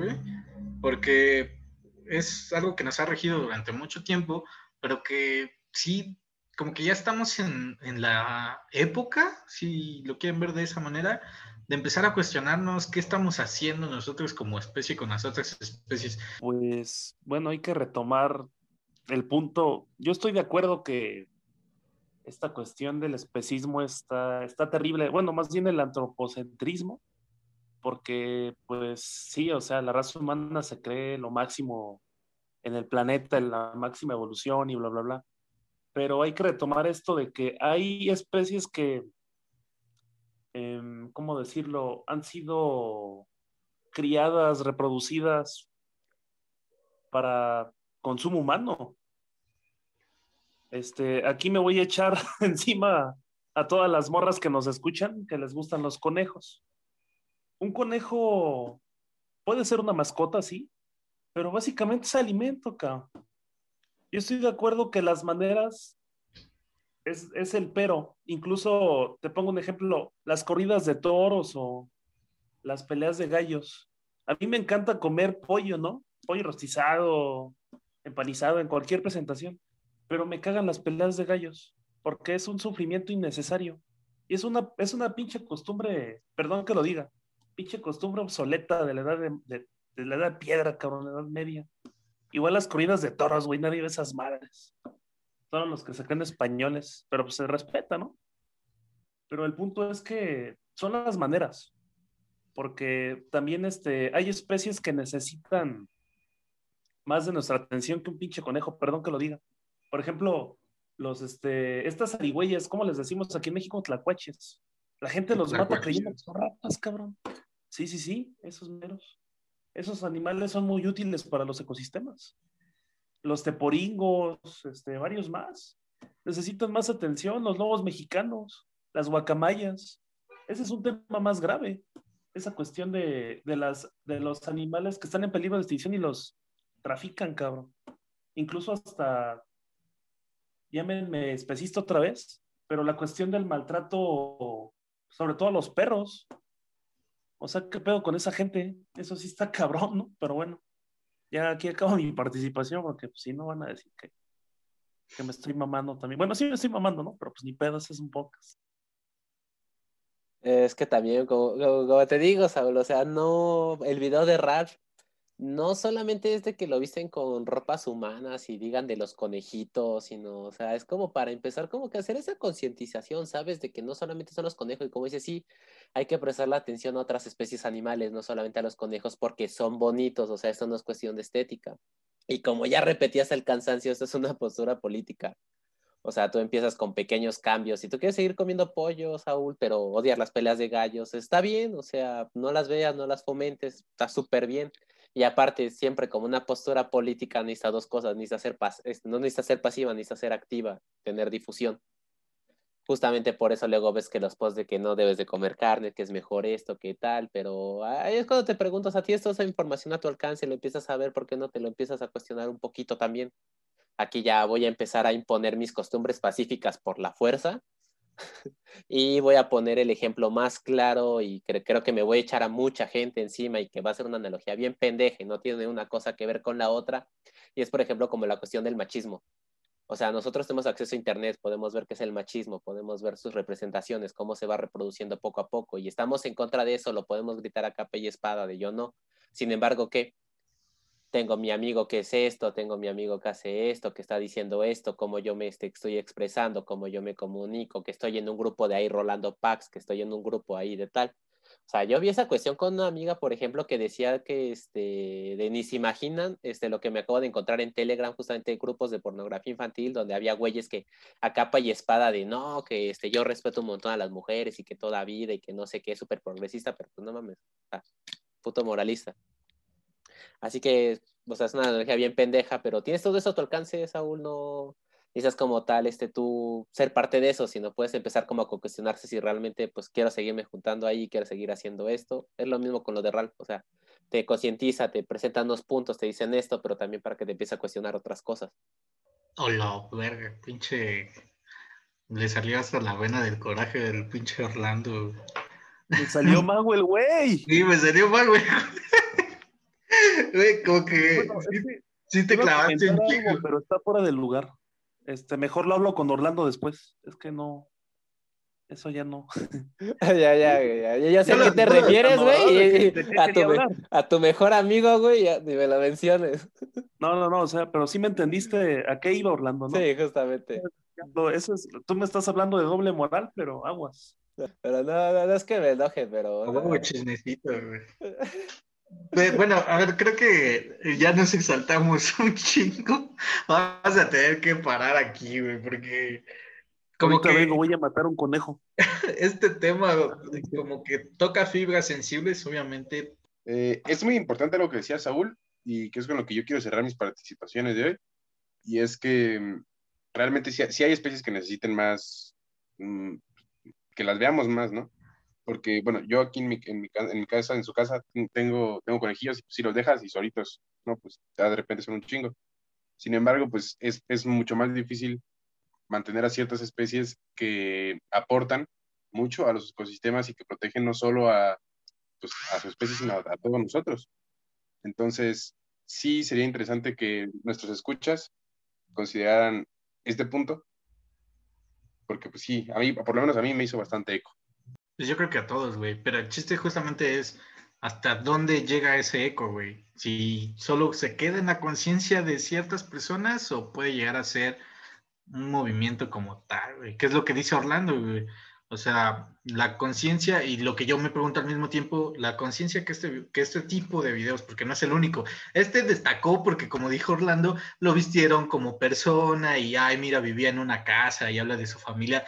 Porque es algo que nos ha regido durante mucho tiempo, pero que sí, como que ya estamos en, en la época, si lo quieren ver de esa manera, de empezar a cuestionarnos qué estamos haciendo nosotros como especie con las otras especies. Pues bueno, hay que retomar el punto. Yo estoy de acuerdo que esta cuestión del especismo está, está terrible. Bueno, más bien el antropocentrismo, porque pues sí, o sea, la raza humana se cree lo máximo en el planeta, en la máxima evolución y bla, bla, bla. Pero hay que retomar esto de que hay especies que Em, ¿cómo decirlo? Han sido criadas, reproducidas para consumo humano. Este, aquí me voy a echar *laughs* encima a todas las morras que nos escuchan, que les gustan los conejos. Un conejo puede ser una mascota, sí, pero básicamente es alimento, cabrón. Yo estoy de acuerdo que las maneras es, el pero. Incluso te pongo un ejemplo, las corridas de toros o las peleas de gallos. A mí me encanta comer pollo, ¿no? Pollo rostizado, empanizado en cualquier presentación, pero me cagan las peleas de gallos, porque es un sufrimiento innecesario. Y es una, es una pinche costumbre, perdón que lo diga, pinche costumbre obsoleta de la edad de, la edad de piedra, cabrón, la edad media. Igual las corridas de toros, güey, nadie ve esas madres. Todos los que sacan españoles, pero pues se respeta, ¿no? Pero el punto es que son las maneras, porque también este, hay especies que necesitan más de nuestra atención que un pinche conejo, perdón que lo diga. Por ejemplo, los, este, estas arigüeyas, ¿cómo les decimos aquí en México? Tlacuaches. La gente los mata creyendo que son ratas, cabrón. Sí, sí, sí, esos meros. Esos animales son muy útiles para los ecosistemas. Los teporingos, este, varios más. Necesitan más atención, los lobos mexicanos, las guacamayas. Ese es un tema más grave. Esa cuestión de, de, las, de los animales que están en peligro de extinción y los trafican, cabrón. Incluso hasta llámenme especista otra vez, pero la cuestión del maltrato, sobre todo a los perros. O sea, ¿qué pedo con esa gente? Eso sí está cabrón, ¿no? Pero bueno, ya aquí acabo mi participación porque pues, si no van a decir que, que me estoy mamando también. Bueno, sí me estoy mamando, ¿no? Pero pues ni pedos es un pocas. Es que también, como, te digo, Saúl, o sea, no, el video de Ralph no solamente es de que lo visten con ropas humanas y digan de los conejitos, sino, o sea, es como para empezar como que hacer esa concientización, ¿sabes? De que no solamente son los conejos, y como dice, sí, hay que prestar la atención a otras especies animales, no solamente a los conejos porque son bonitos, o sea, esto no es cuestión de estética. Y como ya repetías el cansancio, esto es una postura política. O sea, tú empiezas con pequeños cambios. Si tú quieres seguir comiendo pollo, Saúl, pero odiar las peleas de gallos, está bien. O sea, no las veas, no las fomentes, está súper bien. Y aparte, siempre como una postura política necesita dos cosas, necesita ser no necesita ser pasiva, necesita ser activa, tener difusión. Justamente por eso luego ves que los posts de que no debes de comer carne, que es mejor esto, que tal, pero ahí es cuando te preguntas a ti, esto esa información a tu alcance, lo empiezas a ver, ¿por qué no te lo empiezas a cuestionar un poquito también? Aquí ya voy a empezar a imponer mis costumbres pacíficas por la fuerza, *laughs* y voy a poner el ejemplo más claro y creo que me voy a echar a mucha gente encima y que va a ser una analogía bien pendeja no tiene una cosa que ver con la otra. Y es, por ejemplo, como la cuestión del machismo. O sea, nosotros tenemos acceso a Internet, podemos ver qué es el machismo, podemos ver sus representaciones, cómo se va reproduciendo poco a poco, y estamos en contra de eso, lo podemos gritar a capa y espada de yo no. Sin embargo, ¿qué? Tengo mi amigo que es esto, tengo mi amigo que hace esto, que está diciendo esto, cómo yo me este, estoy expresando, cómo yo me comunico, que estoy en un grupo de ahí rolando packs, que estoy en un grupo ahí de tal. O sea, yo vi esa cuestión con una amiga, por ejemplo, que decía que este, de ni se imaginan este, lo que me acabo de encontrar en Telegram, justamente grupos de pornografía infantil, donde había güeyes que a capa y espada de no, que este, yo respeto un montón a las mujeres y que toda vida y que no sé qué, súper progresista, pero pues no mames, puto moralista. Así que, o sea, es una analogía bien pendeja, pero tienes todo eso a tu alcance, Saúl, no necesitas como tal, este, tú ser parte de eso, sino puedes empezar como a cuestionarse si realmente, pues, quiero seguirme juntando ahí, quiero seguir haciendo esto. Es lo mismo con lo de Ralph, o sea, te concientiza, te presentan unos puntos, te dicen esto, pero también para que te empieces a cuestionar otras cosas. Hola, verga, pinche... Le salió hasta la vena del coraje del pinche Orlando. Me salió *laughs* mago el güey. Sí, me salió mago güey. Como que sí, te clavaste un chico. Pero está fuera del lugar. Este, mejor lo hablo con Orlando después. Es que no. Eso ya no. *laughs* ya, ya, ya, ya, sé a qué te refieres, güey. A, tu, a tu mejor amigo, güey, ni me lo menciones. *laughs* no, no, no, o sea, pero sí me entendiste a qué iba Orlando, ¿no? Sí, justamente. Eso es, tú me estás hablando de doble moral, pero aguas. Pero no, no, es que me enoje, pero. Como chismecito, güey. *laughs* Bueno, a ver, creo que ya nos exaltamos *laughs* un chingo. Vamos a tener que parar aquí, güey, porque como que vengo, voy a matar un conejo. *laughs* Este tema como que toca fibras sensibles, obviamente. Eh, es muy importante lo que decía Saúl y que es con lo que yo quiero cerrar mis participaciones de hoy. Y es que mm, realmente sí, hay especies que necesiten más, mm, que las veamos más, ¿no? Porque, bueno, yo aquí en mi, en mi, casa, en su casa, tengo, tengo conejillos si los dejas y solitos, ¿no? Pues ya de repente son un chingo. Sin embargo, pues es, es mucho más difícil mantener a ciertas especies que aportan mucho a los ecosistemas y que protegen no solo a, pues, a su especie, sino a, todos nosotros. Entonces, sí sería interesante que nuestros escuchas consideraran este punto, porque pues sí, a mí, por lo menos a mí me hizo bastante eco. Pues yo creo que a todos, güey, pero el chiste justamente es hasta dónde llega ese eco, güey. Si solo se queda en la conciencia de ciertas personas o puede llegar a ser un movimiento como tal, güey. ¿Qué es lo que dice Orlando, güey? O sea, la conciencia y lo que yo me pregunto al mismo tiempo, la conciencia que este, que este tipo de videos, porque no es el único, este destacó porque como dijo Orlando, lo vistieron como persona y, ay, mira, vivía en una casa y habla de su familia.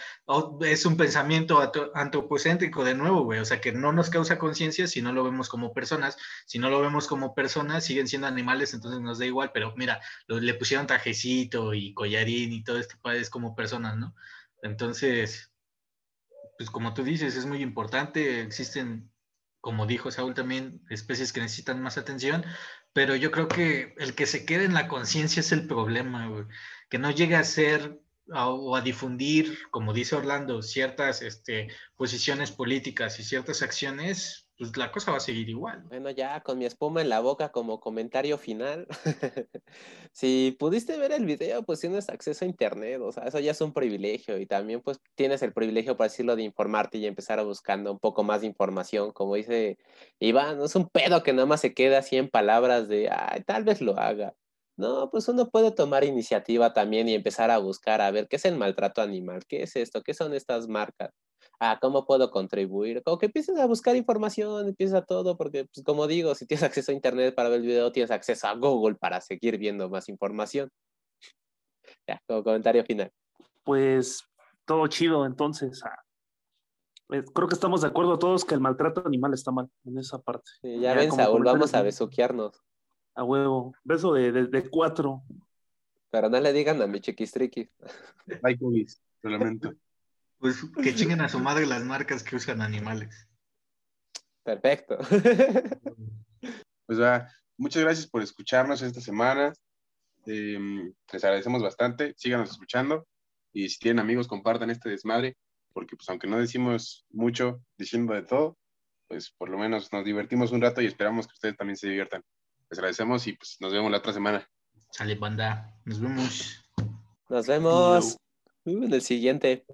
es un pensamiento antropocéntrico de nuevo, güey, o sea, que no nos causa conciencia si no lo vemos como personas, si no lo vemos como personas, siguen siendo animales, entonces nos da igual, pero mira, le pusieron trajecito y collarín y todo esto, es como personas, ¿no? Entonces pues como tú dices, es muy importante. Existen, como dijo Saúl también, especies que necesitan más atención, pero yo creo que el que se quede en la conciencia es el problema, que no llegue a ser o a difundir, como dice Orlando, ciertas este, posiciones políticas y ciertas acciones, pues la cosa va a seguir igual. Bueno, ya con mi espuma en la boca como comentario final. *laughs* si pudiste ver el video, pues tienes acceso a internet, o sea, eso ya es un privilegio y también pues tienes el privilegio, para decirlo, de informarte y empezar a buscando un poco más de información, como dice Iván, no es un pedo que nada más se queda así en palabras de, ay, tal vez lo haga. No, pues uno puede tomar iniciativa también y empezar a buscar a ver qué es el maltrato animal, qué es esto, qué son estas marcas ah, ¿cómo puedo contribuir? Como que empieces a buscar información, empieza todo, porque, pues, como digo, si tienes acceso a Internet para ver el video, tienes acceso a Google para seguir viendo más información. Ya, como comentario final. Pues todo chido, entonces. Ah, eh, creo que estamos de acuerdo todos que el maltrato animal está mal en esa parte. ya, ven, Saúl, vamos a besuquearnos. A huevo, beso de, de, cuatro. Pero no le digan a mi chiquistriqui. Ay, solamente. *laughs* Pues que *laughs* chinguen a su madre las marcas que usan animales. Perfecto. *laughs* Pues va, muchas gracias por escucharnos esta semana. Em, les agradecemos bastante. Síganos escuchando. Y si tienen amigos, compartan este desmadre. Porque pues aunque no decimos mucho diciendo de todo, pues por lo menos nos divertimos un rato y esperamos que ustedes también se diviertan. Les agradecemos y pues nos vemos la otra semana. Sale, banda. Nos vemos. Nos vemos. en el siguiente.